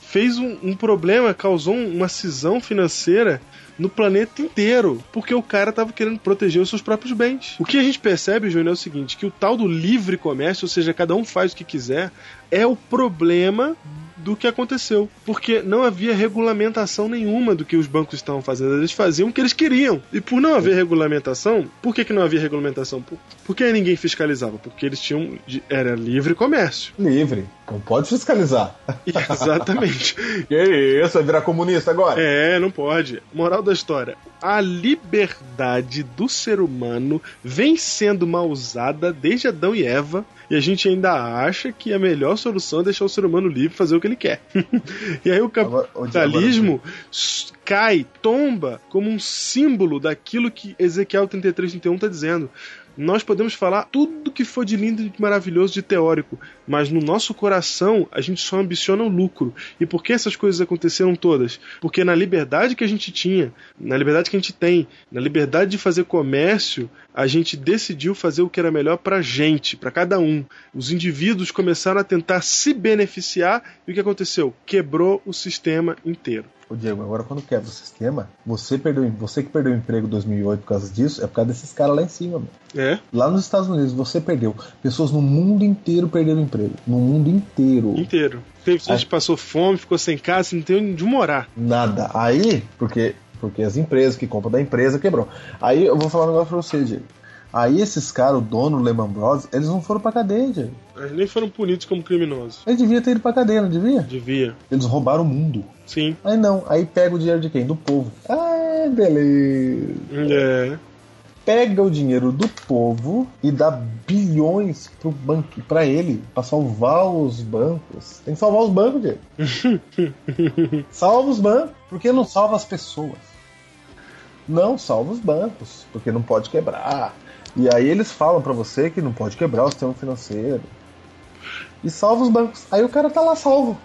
Fez um, um problema, causou uma cisão financeira no planeta inteiro, porque o cara tava querendo proteger os seus próprios bens. O que a gente percebe, Júnior, é o seguinte, que o tal do livre comércio, ou seja, cada um faz o que quiser, é o problema do que aconteceu, porque não havia regulamentação nenhuma do que os bancos estavam fazendo, eles faziam o que eles queriam. E por não haver regulamentação, por que, que não havia regulamentação? Por, por que ninguém fiscalizava? Porque eles tinham era livre comércio. Livre. Não pode fiscalizar. Exatamente. Que isso? Vai virar comunista agora? É, não pode. Moral da história: a liberdade do ser humano vem sendo mal usada desde Adão e Eva. E a gente ainda acha que a melhor solução é deixar o ser humano livre fazer o que ele quer. e aí o capitalismo cai, tomba como um símbolo daquilo que Ezequiel 33, 31 está dizendo. Nós podemos falar tudo que for de lindo e de maravilhoso de teórico, mas no nosso coração a gente só ambiciona o lucro. E por que essas coisas aconteceram todas? Porque na liberdade que a gente tinha, na liberdade que a gente tem, na liberdade de fazer comércio, a gente decidiu fazer o que era melhor pra gente, pra cada um. Os indivíduos começaram a tentar se beneficiar e o que aconteceu? Quebrou o sistema inteiro. Ô Diego, agora quando quebra o sistema, você, perdeu, você que perdeu o emprego em 2008 por causa disso, é por causa desses caras lá em cima, mano. É, Lá nos Estados Unidos, você perdeu. Pessoas no mundo inteiro perderam emprego. No mundo inteiro. inteiro. Teve gente que passou fome, ficou sem casa, não tem onde morar. Nada. Aí, porque, porque as empresas que compram da empresa quebrou. Aí eu vou falar um negócio pra você, Diego. Aí esses caras, o dono, o Lehman Brothers, eles não foram pra cadeia, Diego. Eles nem foram punidos como criminosos. Eles deviam ter ido pra cadeia, não devia? Devia. Eles roubaram o mundo. Sim. Aí não, aí pega o dinheiro de quem? Do povo. Ah, beleza. É. Pega o dinheiro do povo e dá bilhões pro banco, para ele, pra salvar os bancos. Tem que salvar os bancos, Diego. salva os bancos, porque não salva as pessoas. Não salva os bancos, porque não pode quebrar. E aí eles falam pra você que não pode quebrar o sistema financeiro. E salva os bancos. Aí o cara tá lá salvo.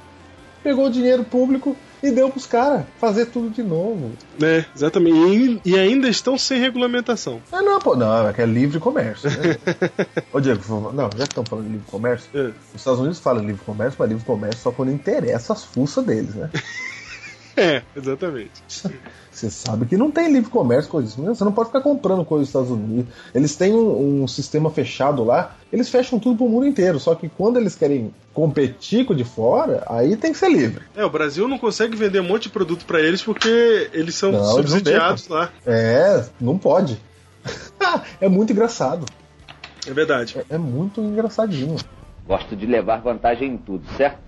Pegou o dinheiro público e deu pros caras fazer tudo de novo. É, exatamente. E, e ainda estão sem regulamentação. Ah, não, pô, não, é que é livre comércio. Né? Ô, Diego, não, já que estamos falando de livre comércio, É. os Estados Unidos falam livre comércio, mas livre comércio só quando interessa as fuças deles, né? É, exatamente. Você sabe que não tem livre comércio com isso. né? Você não pode ficar comprando coisa dos Estados Unidos. Eles têm um, um sistema fechado lá, eles fecham tudo pro mundo inteiro. Só que quando eles querem competir com o de fora, aí tem que ser livre. É, o Brasil não consegue vender um monte de produto pra eles porque eles são não subsidiados lá. É, não pode. é muito engraçado. É verdade. É, é muito engraçadinho. Gosto de levar vantagem em tudo, certo?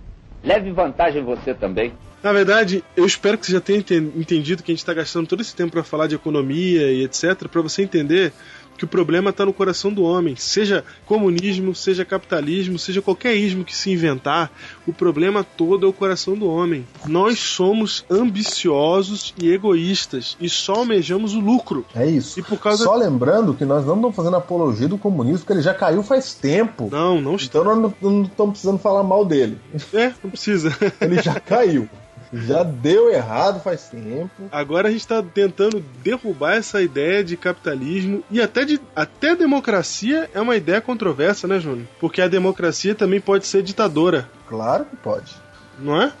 Leve vantagem você também. Na verdade, eu espero que você já tenha enten- entendido que a gente está gastando todo esse tempo para falar de economia e etc, para você entender que o problema está no coração do homem. Seja comunismo, seja capitalismo, seja qualquer ismo que se inventar, o problema todo é o coração do homem. Nós somos ambiciosos e egoístas e só almejamos o lucro. É isso. E por causa Só lembrando que nós não estamos fazendo apologia do comunismo, porque ele já caiu faz tempo. Não, não está. Então nós não, não estamos precisando falar mal dele. É, não precisa. Ele já caiu. Já deu errado faz tempo. Agora a gente está tentando derrubar essa ideia de capitalismo e até de até democracia é uma ideia controversa, né, Júnior? Porque a democracia também pode ser ditadora, Claro que pode. não é?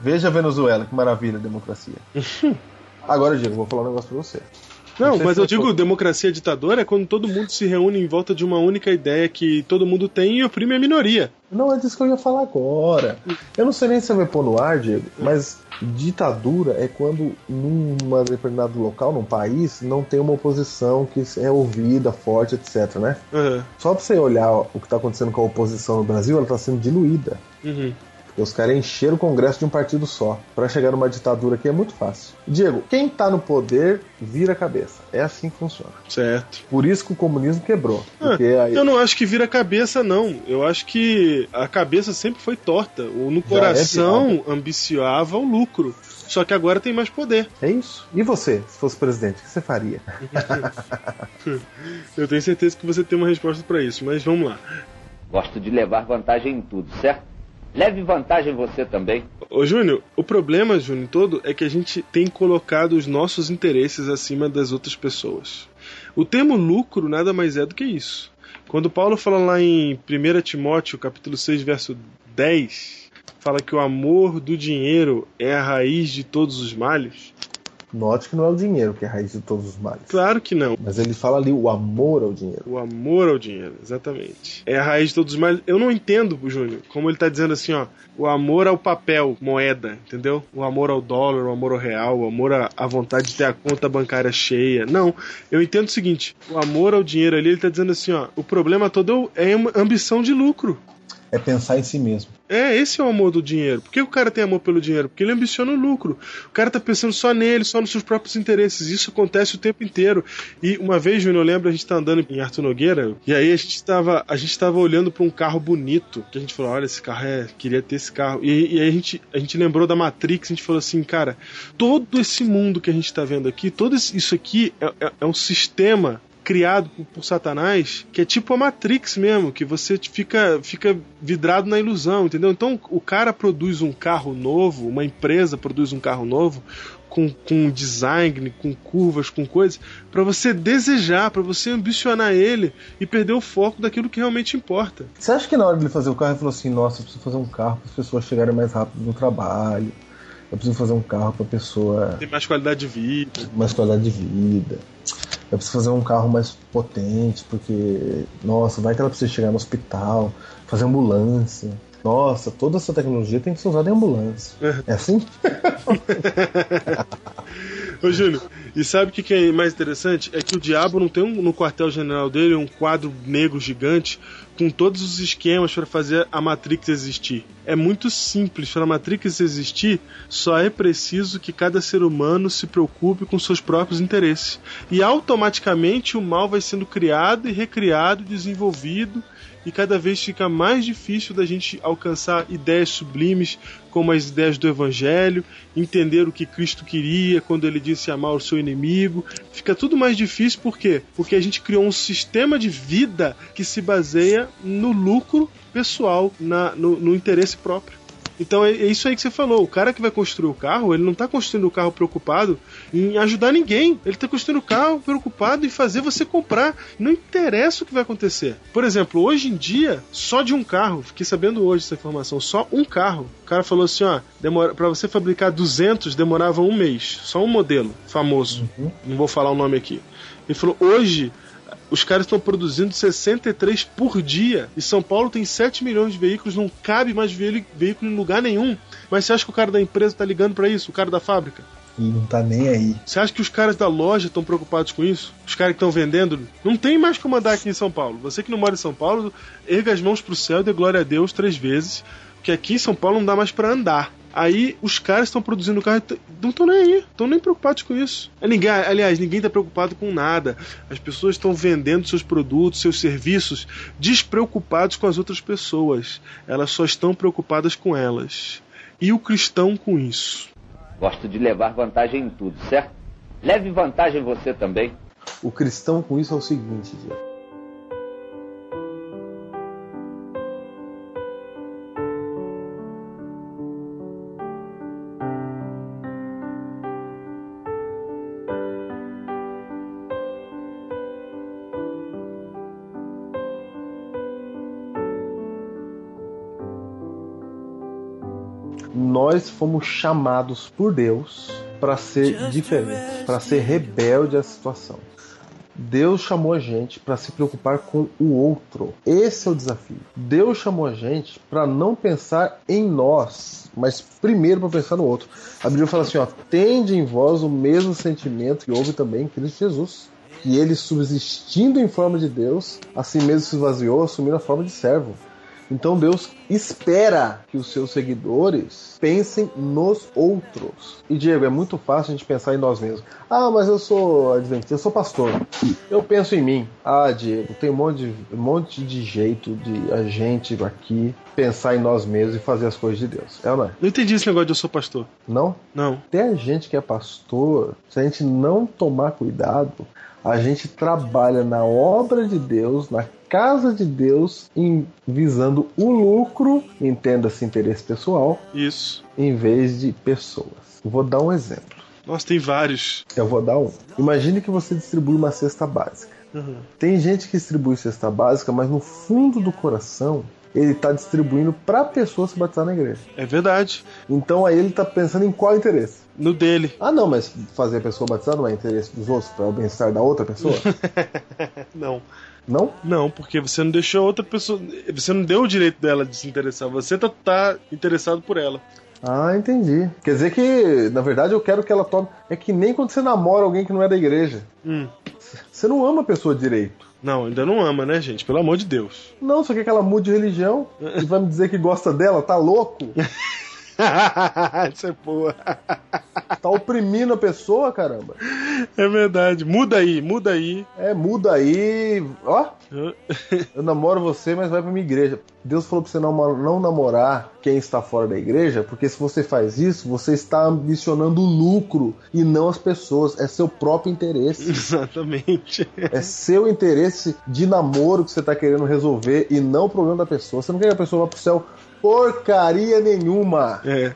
Veja a Venezuela, que maravilha a democracia. Agora, Diego, vou falar um negócio pra você. Não, mas eu eu digo democracia ditadora é quando todo mundo se reúne em volta de uma única ideia que todo mundo tem e oprime a minoria. Não, é disso que eu ia falar agora. Eu não sei nem se você vai pôr no ar, Diego, mas ditadura é quando num determinado local, num país, não tem uma oposição que é ouvida, forte, etc, né? Aham. Só pra você olhar o que tá acontecendo com a oposição no Brasil, ela tá sendo diluída. Uhum. Porque os caras encheram o Congresso de um partido só. Pra chegar numa ditadura aqui é muito fácil. Diego, quem tá no poder vira a cabeça. É assim que funciona. Certo. Por isso que o comunismo quebrou. Porque aí, Eu não acho que vira cabeça, não. Eu acho que a cabeça sempre foi torta. O no é coração ambiciava o lucro. Só que agora tem mais poder. é isso. E você, se fosse presidente, o que você faria? Eu tenho certeza que você tem uma resposta pra isso, mas vamos lá. Gosto de levar vantagem em tudo, certo? Leve vantagem você também. Ô Júnior, o problema, Júnior, todo é que a gente tem colocado os nossos interesses acima das outras pessoas. O termo lucro nada mais é do que isso. Quando Paulo fala lá em 1 Timóteo, capítulo 6, verso 10, fala que o amor do dinheiro é a raiz de todos os males. Note que não é o dinheiro que é a raiz de todos os males. Claro que não. Mas ele fala ali o amor ao dinheiro. O amor ao dinheiro, exatamente. É a raiz de todos os males. Eu não entendo, Júnior, como ele tá dizendo assim, ó. O amor ao papel, moeda, entendeu? O amor ao dólar, o amor ao real, o amor à, vontade de ter a conta bancária cheia. Não. Eu entendo o seguinte: o amor ao dinheiro ali, ele tá dizendo assim, ó. O problema todo é uma ambição de lucro. É pensar em si mesmo. É, esse é o amor do dinheiro. Por que o cara tem amor pelo dinheiro? Porque ele ambiciona o lucro. O cara tá pensando só nele, só nos seus próprios interesses. Isso acontece o tempo inteiro. E uma vez, Júnior, eu lembro, a gente tá andando em Arthur Nogueira, e aí a gente tava, a gente tava olhando pra um carro bonito, que a gente falou, olha, esse carro é, queria ter esse carro. E, e aí a gente, a gente lembrou da Matrix, a gente falou assim, cara, todo esse mundo que a gente tá vendo aqui, todo isso aqui é, é- é um sistema criado por, por Satanás, que é tipo a Matrix mesmo, que você fica, fica vidrado na ilusão, entendeu? Então o cara produz um carro novo, uma empresa produz um carro novo, com, com design, com curvas, com coisas, para você desejar, para você ambicionar ele e perder o foco daquilo que realmente importa. Você acha que na hora de ele fazer o carro ele falou assim: Nossa, eu preciso fazer um carro para as pessoas chegarem mais rápido no trabalho. Eu preciso fazer um carro para a pessoa Ter mais qualidade de vida. mais qualidade de vida. Eu preciso fazer um carro mais potente, porque, nossa, vai que ela precisa chegar no hospital, fazer ambulância. Nossa, toda essa tecnologia tem que ser usada em ambulância. É assim? Ô Júnior, e sabe o que, que é mais interessante? É que o diabo não tem um- no quartel-general dele um quadro negro gigante com todos os esquemas para fazer a Matrix existir. É muito simples. Para a Matrix existir, só é preciso que cada ser humano se preocupe com seus próprios interesses. E automaticamente o mal vai sendo criado e recriado, desenvolvido e cada vez fica mais difícil da gente alcançar ideias sublimes como as ideias do evangelho, entender o que Cristo queria quando ele disse amar o seu inimigo. Fica tudo mais difícil por quê? Porque a gente criou um sistema de vida que se baseia no lucro pessoal, na, no, no interesse próprio. Então é, é isso aí que você falou. O cara que vai construir o carro, ele não está construindo o carro preocupado em ajudar ninguém. Ele está construindo o carro preocupado em fazer você comprar. Não interessa o que vai acontecer. Por exemplo, hoje em dia, só de um carro, fiquei sabendo hoje essa informação, só um carro. O cara falou assim, ó, demora para você fabricar 200 demorava um mês, só um modelo famoso. Não vou falar o nome aqui. Ele falou hoje os caras estão produzindo 63 por dia. E São Paulo tem 7 milhões de veículos, não cabe mais ve- veículo em lugar nenhum. Mas você acha que o cara da empresa tá ligando para isso? O cara da fábrica? E não tá nem aí. Você acha que os caras da loja estão preocupados com isso? Os caras que estão vendendo? Não tem mais como andar aqui em São Paulo. Você que não mora em São Paulo, erga as mãos pro céu e dê glória a Deus três vezes. Porque aqui em São Paulo não dá mais para andar. Aí os caras estão produzindo carro e t- não estão nem aí, estão nem preocupados com isso. É Ninguém, aliás, ninguém está preocupado com nada. As pessoas estão vendendo seus produtos, seus serviços, despreocupados com as outras pessoas. Elas só estão preocupadas com elas. E o cristão com isso? Gosto de levar vantagem em tudo, certo? Leve vantagem você também. O cristão com isso é o seguinte, Diego. Nós fomos chamados por Deus para ser diferentes, para ser rebelde à situação. Deus chamou a gente para se preocupar com o outro. Esse é o desafio. Deus chamou a gente para não pensar em nós, mas primeiro para pensar no outro. A Bíblia fala assim: ó, tende em vós o mesmo sentimento que houve também em Cristo Jesus. Que ele, subsistindo em forma de Deus, assim mesmo se esvaziou, assumindo a forma de servo. Então Deus espera que os seus seguidores pensem nos outros. E Diego, é muito fácil a gente pensar em nós mesmos. Ah, mas eu sou adventista, eu sou pastor. Eu penso em mim. Ah, Diego, tem um monte de, um monte de jeito de a gente aqui pensar em nós mesmos e fazer as coisas de Deus. É ou não é? Não entendi esse negócio de eu sou pastor. Não? Não. Até a gente que é pastor, se a gente não tomar cuidado, a gente trabalha na obra de Deus, na casa de Deus, em, visando o lucro, entenda-se interesse pessoal, Isso. em vez de pessoas. Vou dar um exemplo. Nossa, tem vários. Eu vou dar um. Imagine que você distribui uma cesta básica. Uhum. Tem gente que distribui cesta básica, mas no fundo do coração ele está distribuindo para a pessoa se batizar na igreja. É verdade. Então aí ele está pensando em qual interesse? No dele. Ah, não, mas fazer a pessoa batizar não é interesse dos outros para o bem-estar da outra pessoa? Não. não? Não, porque você não deixou outra pessoa. Você não deu o direito dela de se interessar. Você tá, tá interessado por ela. Ah, entendi. Quer dizer que, na verdade, eu quero que ela tome. É que nem quando você namora alguém que não é da igreja. Hum. Você não ama a pessoa direito. Não, ainda não ama, né, gente? Pelo amor de Deus. Não, só quer que ela mude de religião e vai me dizer que gosta dela, tá louco? Isso é boa. Tá oprimindo a pessoa, caramba. É verdade. Muda aí, muda aí. É, muda aí. Ó, eu namoro você, mas vai pra minha igreja. Deus falou pra você não, não namorar quem está fora da igreja, porque se você faz isso, você está ambicionando o lucro e não as pessoas. É seu próprio interesse. Exatamente. É seu interesse de namoro que você tá querendo resolver e não o problema da pessoa. Você não quer que a pessoa vá pro céu porcaria nenhuma. É.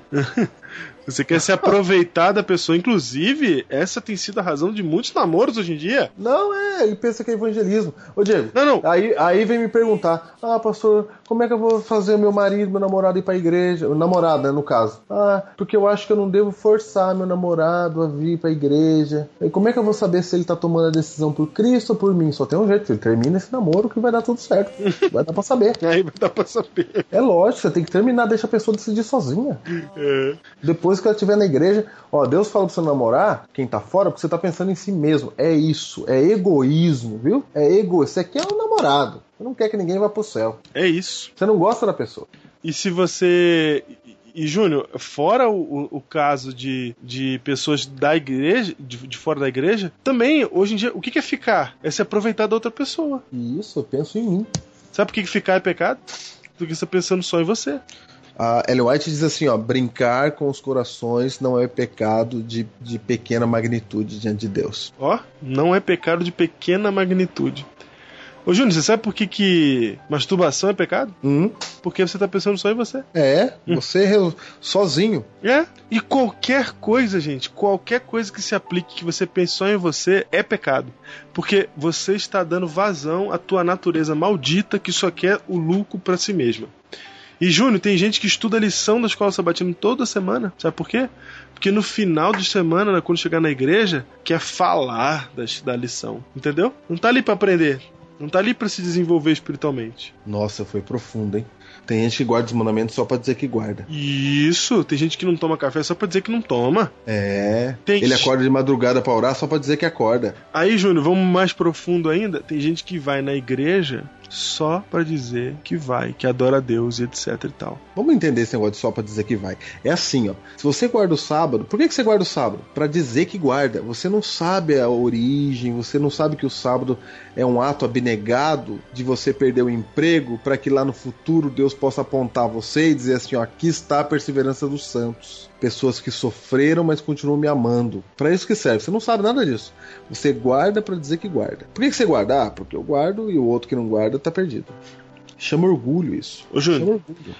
Você quer se aproveitar da pessoa. Inclusive, essa tem sido a razão de muitos namoros hoje em dia. Não, é, ele pensa que é evangelismo. Ô, Diego, Não, não. Aí, aí vem me perguntar: Ah, pastor, como é que eu vou fazer meu marido, meu namorado ir pra igreja? Né, no caso. Ah, porque eu acho que eu não devo forçar meu namorado a vir pra igreja. E como é que eu vou saber se ele tá tomando a decisão por Cristo ou por mim? Só tem um jeito, filho. Termina esse namoro que vai dar tudo certo. Vai dar pra saber. Aí vai dar pra saber. É lógico, você tem que terminar, deixa a pessoa decidir sozinha. É. Depois que ela estiver na igreja, ó, Deus fala pra você namorar, quem tá fora, porque você tá pensando em si mesmo. É isso, é egoísmo, viu? É ego. Você aqui é um namorado. Você não quer que ninguém vá pro céu. É isso. Você não gosta da pessoa. E se você. E, Júnior, fora o, o, caso de, de pessoas da igreja, de, de fora da igreja, também, hoje em dia, o que é ficar? É se aproveitar da outra pessoa. Isso, eu penso em mim. Sabe por que que ficar é pecado? Porque você tá pensando só em você. A Ellen White diz assim, ó, brincar com os corações não é pecado de, de pequena magnitude diante de Deus. Ó, não é pecado de pequena magnitude. Ô Júnior, você sabe por que, que masturbação é pecado? Hum, Porque você tá pensando só em você. é, você re- sozinho. É. E qualquer coisa, gente, qualquer coisa que se aplique que você pense só em você é pecado. Porque você está dando vazão à tua natureza maldita que só quer o lucro pra si mesma. E Júnior, tem gente que estuda a lição da escola sabatina toda semana. Sabe por quê? Porque no final de semana, né, quando chegar na igreja, quer falar da lição. Entendeu? Não tá ali pra aprender. Não tá ali pra se desenvolver espiritualmente. Nossa, foi profundo, hein? Tem gente que guarda os mandamentos só pra dizer que guarda. Isso, tem gente que não toma café só pra dizer que não toma. É. Tem Ele acorda de madrugada pra orar só pra dizer que acorda. Aí, Júnior, vamos mais profundo ainda. Tem gente que vai na igreja só pra dizer que vai, que adora a Deus e etc e tal. Vamos entender esse negócio de só pra dizer que vai. É assim, ó. Se você guarda o sábado, por que, que você guarda o sábado? Pra dizer que guarda. Você não sabe a origem, você não sabe que o sábado é um ato abnegado de você perder o emprego para que lá no futuro Deus possa apontar você e dizer assim, ó, aqui está a perseverança dos santos. Pessoas que sofreram, mas continuam me amando. Para isso que serve. Você não sabe nada disso. Você guarda para dizer que guarda. Por que, que você guarda? Ah, porque eu guardo e o outro que não guarda tá perdido. Chama orgulho isso. Ô, Chama orgulho.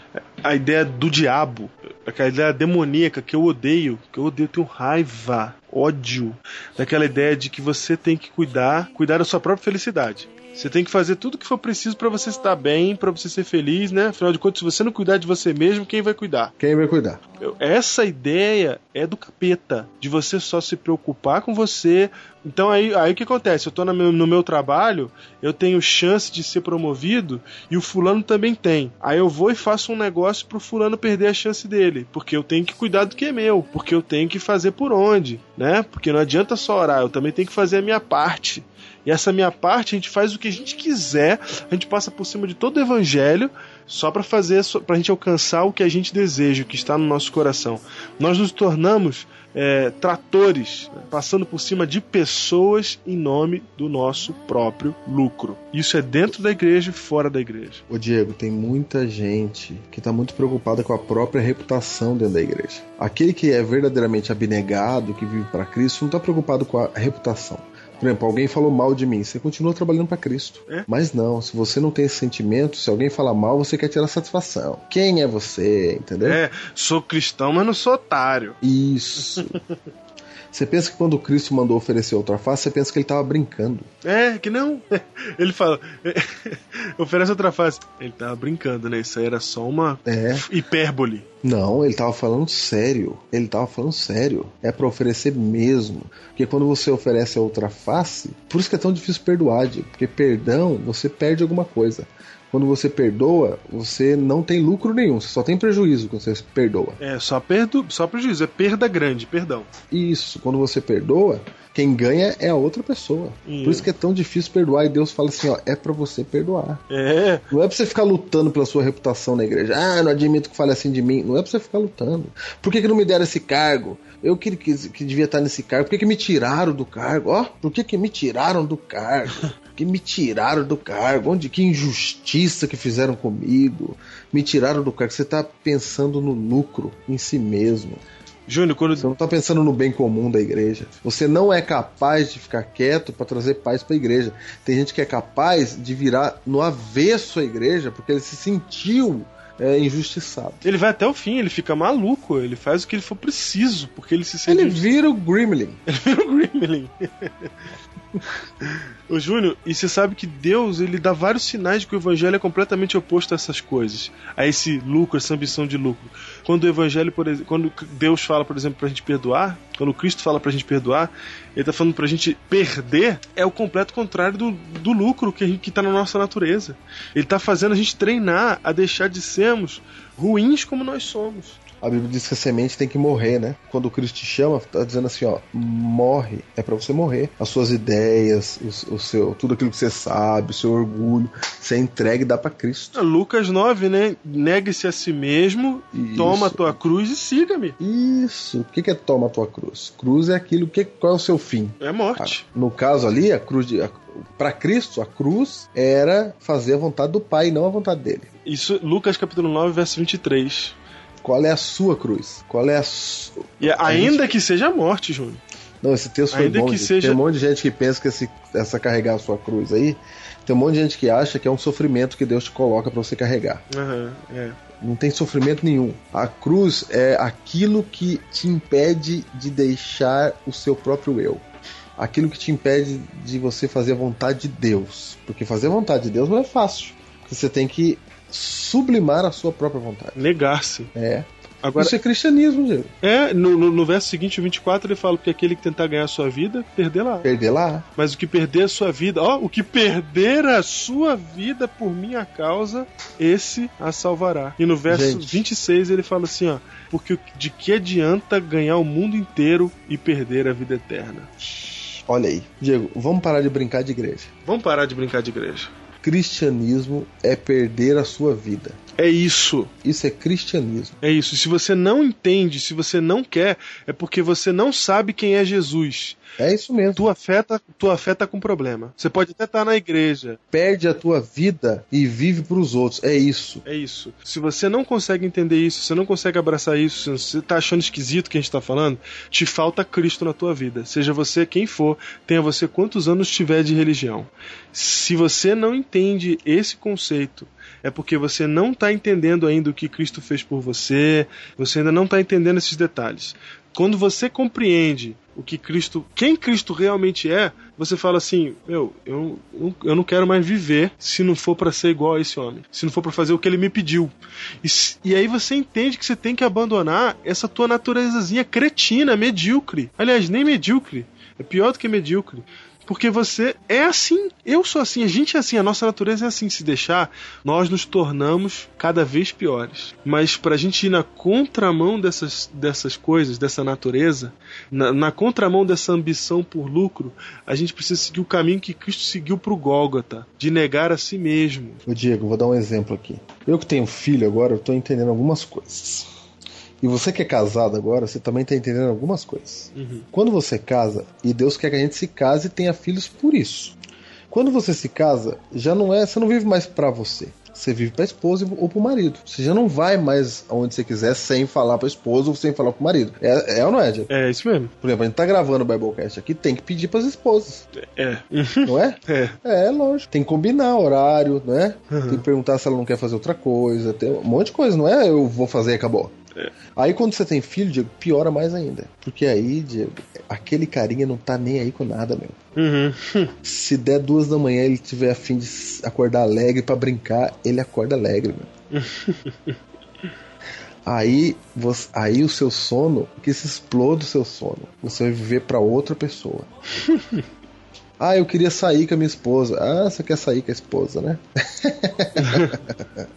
a ideia do diabo, aquela ideia demoníaca que eu odeio, que eu odeio, eu tenho raiva, ódio, daquela ideia de que você tem que cuidar, cuidar da sua própria felicidade. Você tem que fazer tudo o que for preciso para você estar bem, para você ser feliz, né? Afinal de contas, se você não cuidar de você mesmo, quem vai cuidar? Quem vai cuidar? Essa ideia é do capeta, de você só se preocupar com você. Então aí, aí o que acontece? Eu tô no meu, no meu trabalho, eu tenho chance de ser promovido e o fulano também tem. Aí eu vou e faço um negócio pro fulano perder a chance dele, porque eu tenho que cuidar do que é meu, porque eu tenho que fazer por onde, né? Porque não adianta só orar, eu também tenho que fazer a minha parte. E essa minha parte, a gente faz o que a gente quiser, a gente passa por cima de todo o evangelho só para fazer, para a gente alcançar o que a gente deseja, o que está no nosso coração. Nós nos tornamos é, tratores, né, passando por cima de pessoas em nome do nosso próprio lucro. Isso é dentro da igreja e fora da igreja. Ô Diego, tem muita gente que está muito preocupada com a própria reputação dentro da igreja. Aquele que é verdadeiramente abnegado, que vive para Cristo, não está preocupado com a reputação. Por exemplo, alguém falou mal de mim, você continua trabalhando para Cristo. É. Mas não, se você não tem esse sentimento, se alguém fala mal, você quer tirar satisfação. Quem é você, entendeu? É, sou cristão, mas não sou otário. Isso. Você pensa que quando Cristo mandou oferecer outra face, você pensa que ele estava brincando. É, que não. Ele fala, oferece outra face. Ele tava brincando, né? Isso aí era só uma É. hipérbole. Não, ele tava falando sério. Ele tava falando sério. É pra oferecer mesmo. Porque quando você oferece a outra face, por isso que é tão difícil perdoar, porque perdão, você perde alguma coisa. Quando você perdoa, você não tem lucro nenhum, você só tem prejuízo quando você perdoa. É, só, perdo, só prejuízo, é perda grande, perdão. Isso, quando você perdoa, quem ganha é a outra pessoa. Hum. Por isso que é tão difícil perdoar e Deus fala assim, ó, é pra você perdoar. É, Não é pra você ficar lutando pela sua reputação na igreja. Ah, não admito que fale assim de mim. Não é pra você ficar lutando. Por que, que não me deram esse cargo? Eu que, que, que devia estar nesse cargo. Por que, que me tiraram do cargo? Ó, por que, que me tiraram do cargo? Que me tiraram do cargo? Onde que injustiça que fizeram comigo? Me tiraram do cargo. Você tá pensando no lucro em si mesmo. Júnior, quando. Você não tá pensando no bem comum da igreja. Você não é capaz de ficar quieto para trazer paz para a igreja. Tem gente que é capaz de virar no avesso a igreja porque ele se sentiu é, injustiçado. Ele vai até o fim, ele fica maluco, ele faz o que ele for preciso, porque ele se sente. Ele vira o Gremlin. Ele vira o Gremlin. Ô Júnior, e você sabe que Deus ele dá vários sinais de que o evangelho é completamente oposto a essas coisas, a esse lucro, essa ambição de lucro. Quando o evangelho, por exemplo, quando Deus fala, por exemplo, pra gente perdoar, quando Cristo fala pra gente perdoar, ele tá falando pra gente perder, é o completo contrário do, do lucro que, a gente- que tá na nossa natureza. Ele tá fazendo a gente treinar a deixar de sermos ruins como nós somos. A Bíblia diz que a semente tem que morrer, né? Quando Cristo te chama, tá dizendo assim, ó, morre, é para você morrer. As suas ideias, o, o seu, tudo aquilo que você sabe, o seu orgulho, você entrega e dá para Cristo. Lucas 9, né? Negue-se a si mesmo, Isso. toma a tua cruz e siga-me. Isso. O que que é toma a tua cruz? Cruz é aquilo que qual é o seu fim? É morte. No caso ali, a cruz de para Cristo, a cruz era fazer a vontade do Pai, não a vontade dele. Isso, Lucas capítulo 9, verso 23. Qual é a sua cruz? Qual é a su... E ainda que seja a morte, Júnior. Não, esse texto foi Ainda bom. que gente. seja- Tem um monte de gente que pensa que esse, essa carregar a sua cruz aí, tem um monte de gente que acha que é um sofrimento que Deus te coloca para você carregar. Aham, é. Não tem sofrimento nenhum. A cruz é aquilo que te impede de deixar o seu próprio eu. Aquilo que te impede de você fazer a vontade de Deus. Porque fazer a vontade de Deus não é fácil. Porque você tem que sublimar a sua própria vontade. Negar-se. É. Agora, Isso é cristianismo, Diego. é, no, no, no verso seguinte, o 24, ele fala que aquele que tentar ganhar a sua vida, perder lá. Perder lá. Mas o que perder a sua vida, ó, o que perder a sua vida por minha causa, esse a salvará. E no verso Gente. 26 ele fala assim, ó, porque de que adianta ganhar o mundo inteiro e perder a vida eterna? Olha aí. Diego, vamos parar de brincar de igreja. Vamos parar de brincar de igreja. Cristianismo é perder a sua vida. É isso. Isso é cristianismo. É isso. Se você não entende, se você não quer, é porque você não sabe quem é Jesus. É isso mesmo. Tua fé tá, tua fé tá com problema. Você pode até estar na igreja. Perde a tua vida e vive para os outros. É isso. É isso. Se você não consegue entender isso, se você não consegue abraçar isso, se você tá achando esquisito o que a gente tá falando, te falta Cristo na tua vida. Seja você quem for, tenha você quantos anos tiver de religião. Se você não entende esse conceito, é porque você não está entendendo ainda o que Cristo fez por você, você ainda não está entendendo esses detalhes. Quando você compreende o que Cristo, quem Cristo realmente é, você fala assim: meu, eu, eu, não quero mais viver se não for para ser igual a esse homem, se não for para fazer o que ele me pediu. E, e aí você entende que você tem que abandonar essa tua naturezazinha cretina, medíocre. Aliás, nem medíocre, é pior do que medíocre. Porque você é assim, eu sou assim, a gente é assim, a nossa natureza é assim. Se deixar, nós nos tornamos cada vez piores. Mas pra gente ir na contramão dessas, dessas coisas, dessa natureza, na, na contramão dessa ambição por lucro, a gente precisa seguir o caminho que Cristo seguiu pro Gólgota, de negar a si mesmo. Ô Diego, vou dar um exemplo aqui. Eu que tenho filho agora, eu tô entendendo algumas coisas. E você que é casado agora, você também tá entendendo algumas coisas. Quando você casa, e Deus quer que a gente se case e tenha filhos por isso. Quando você se casa, já não é, você não vive mais pra você. Você vive pra esposa ou pro marido. Você já não vai mais aonde você quiser sem falar pra esposa ou sem falar pro marido. É, é ou não é, Diego? É isso mesmo. Por exemplo, a gente tá gravando o Biblecast aqui, tem que pedir pras esposas, É. não é? É. É, lógico. Tem que combinar horário, né? Uhum. Tem que perguntar se ela não quer fazer outra coisa. Tem um monte de coisa, não é eu vou fazer e acabou. É. Aí quando você tem filho, Diego, piora mais ainda. Porque aí, Diego, aquele carinha não tá nem aí com nada, meu. Uhum. Se der duas da manhã ele tiver afim de acordar alegre pra brincar, ele acorda alegre, meu. Aí, você, aí o seu sono, que se exploda o seu sono. Você vai viver pra outra pessoa. Ah, eu queria sair com a minha esposa. Ah, você quer sair com a esposa, né?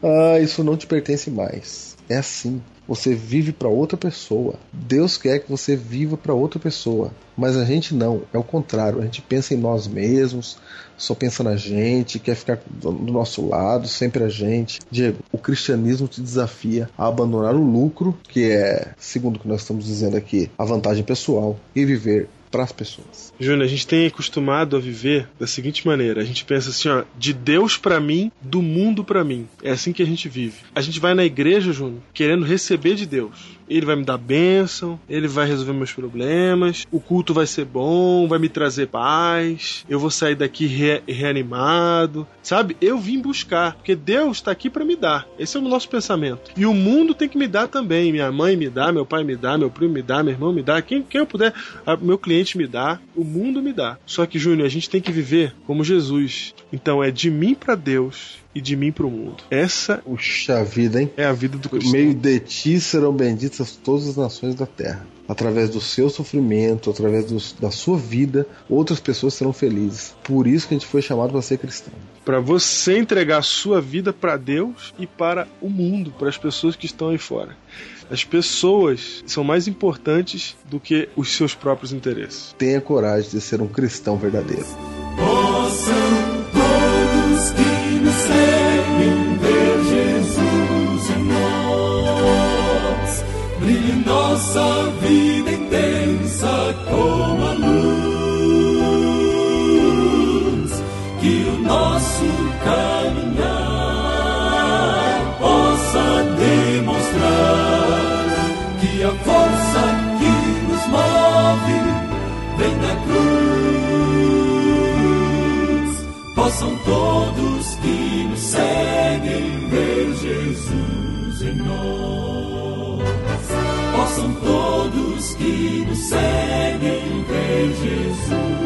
ah, isso não te pertence mais. É assim. Você vive para outra pessoa. Deus quer que você viva para outra pessoa. Mas a gente não. É o contrário. A gente pensa em nós mesmos, só pensa na gente, quer ficar do nosso lado, sempre a gente. Diego, o cristianismo te desafia a abandonar o lucro, que é, segundo o que nós estamos dizendo aqui, a vantagem pessoal, e viver para as pessoas. Júnior, a gente tem acostumado a viver da seguinte maneira: a gente pensa assim, ó, de Deus pra mim, do mundo pra mim. É assim que a gente vive. A gente vai na igreja, Júnior, querendo receber de Deus. Ele vai me dar bênção, ele vai resolver meus problemas, o culto vai ser bom, vai me trazer paz, eu vou sair daqui re- reanimado, sabe? Eu vim buscar, porque Deus está aqui para me dar. Esse é o nosso pensamento. E o mundo tem que me dar também. Minha mãe me dá, meu pai me dá, meu primo me dá, meu irmão me dá, quem, quem eu puder, a- meu cliente me dá, o mundo me dá. Só que, Júnior, a gente tem que viver como Jesus. Então é de mim para Deus e de mim para o mundo. Essa Puxa vida, hein? é a vida do cristão. meio de ti serão benditas todas as nações da terra. Através do seu sofrimento, através dos- da sua vida, outras pessoas serão felizes. Por isso que a gente foi chamado para ser cristão. Para você entregar a sua vida para Deus e para o mundo, para as pessoas que estão aí fora. As pessoas são mais importantes do que os seus próprios interesses. Tenha coragem de ser um cristão verdadeiro. Possam Possam todos que nos seguem ver Jesus em nós. Possam todos que nos seguem ver Jesus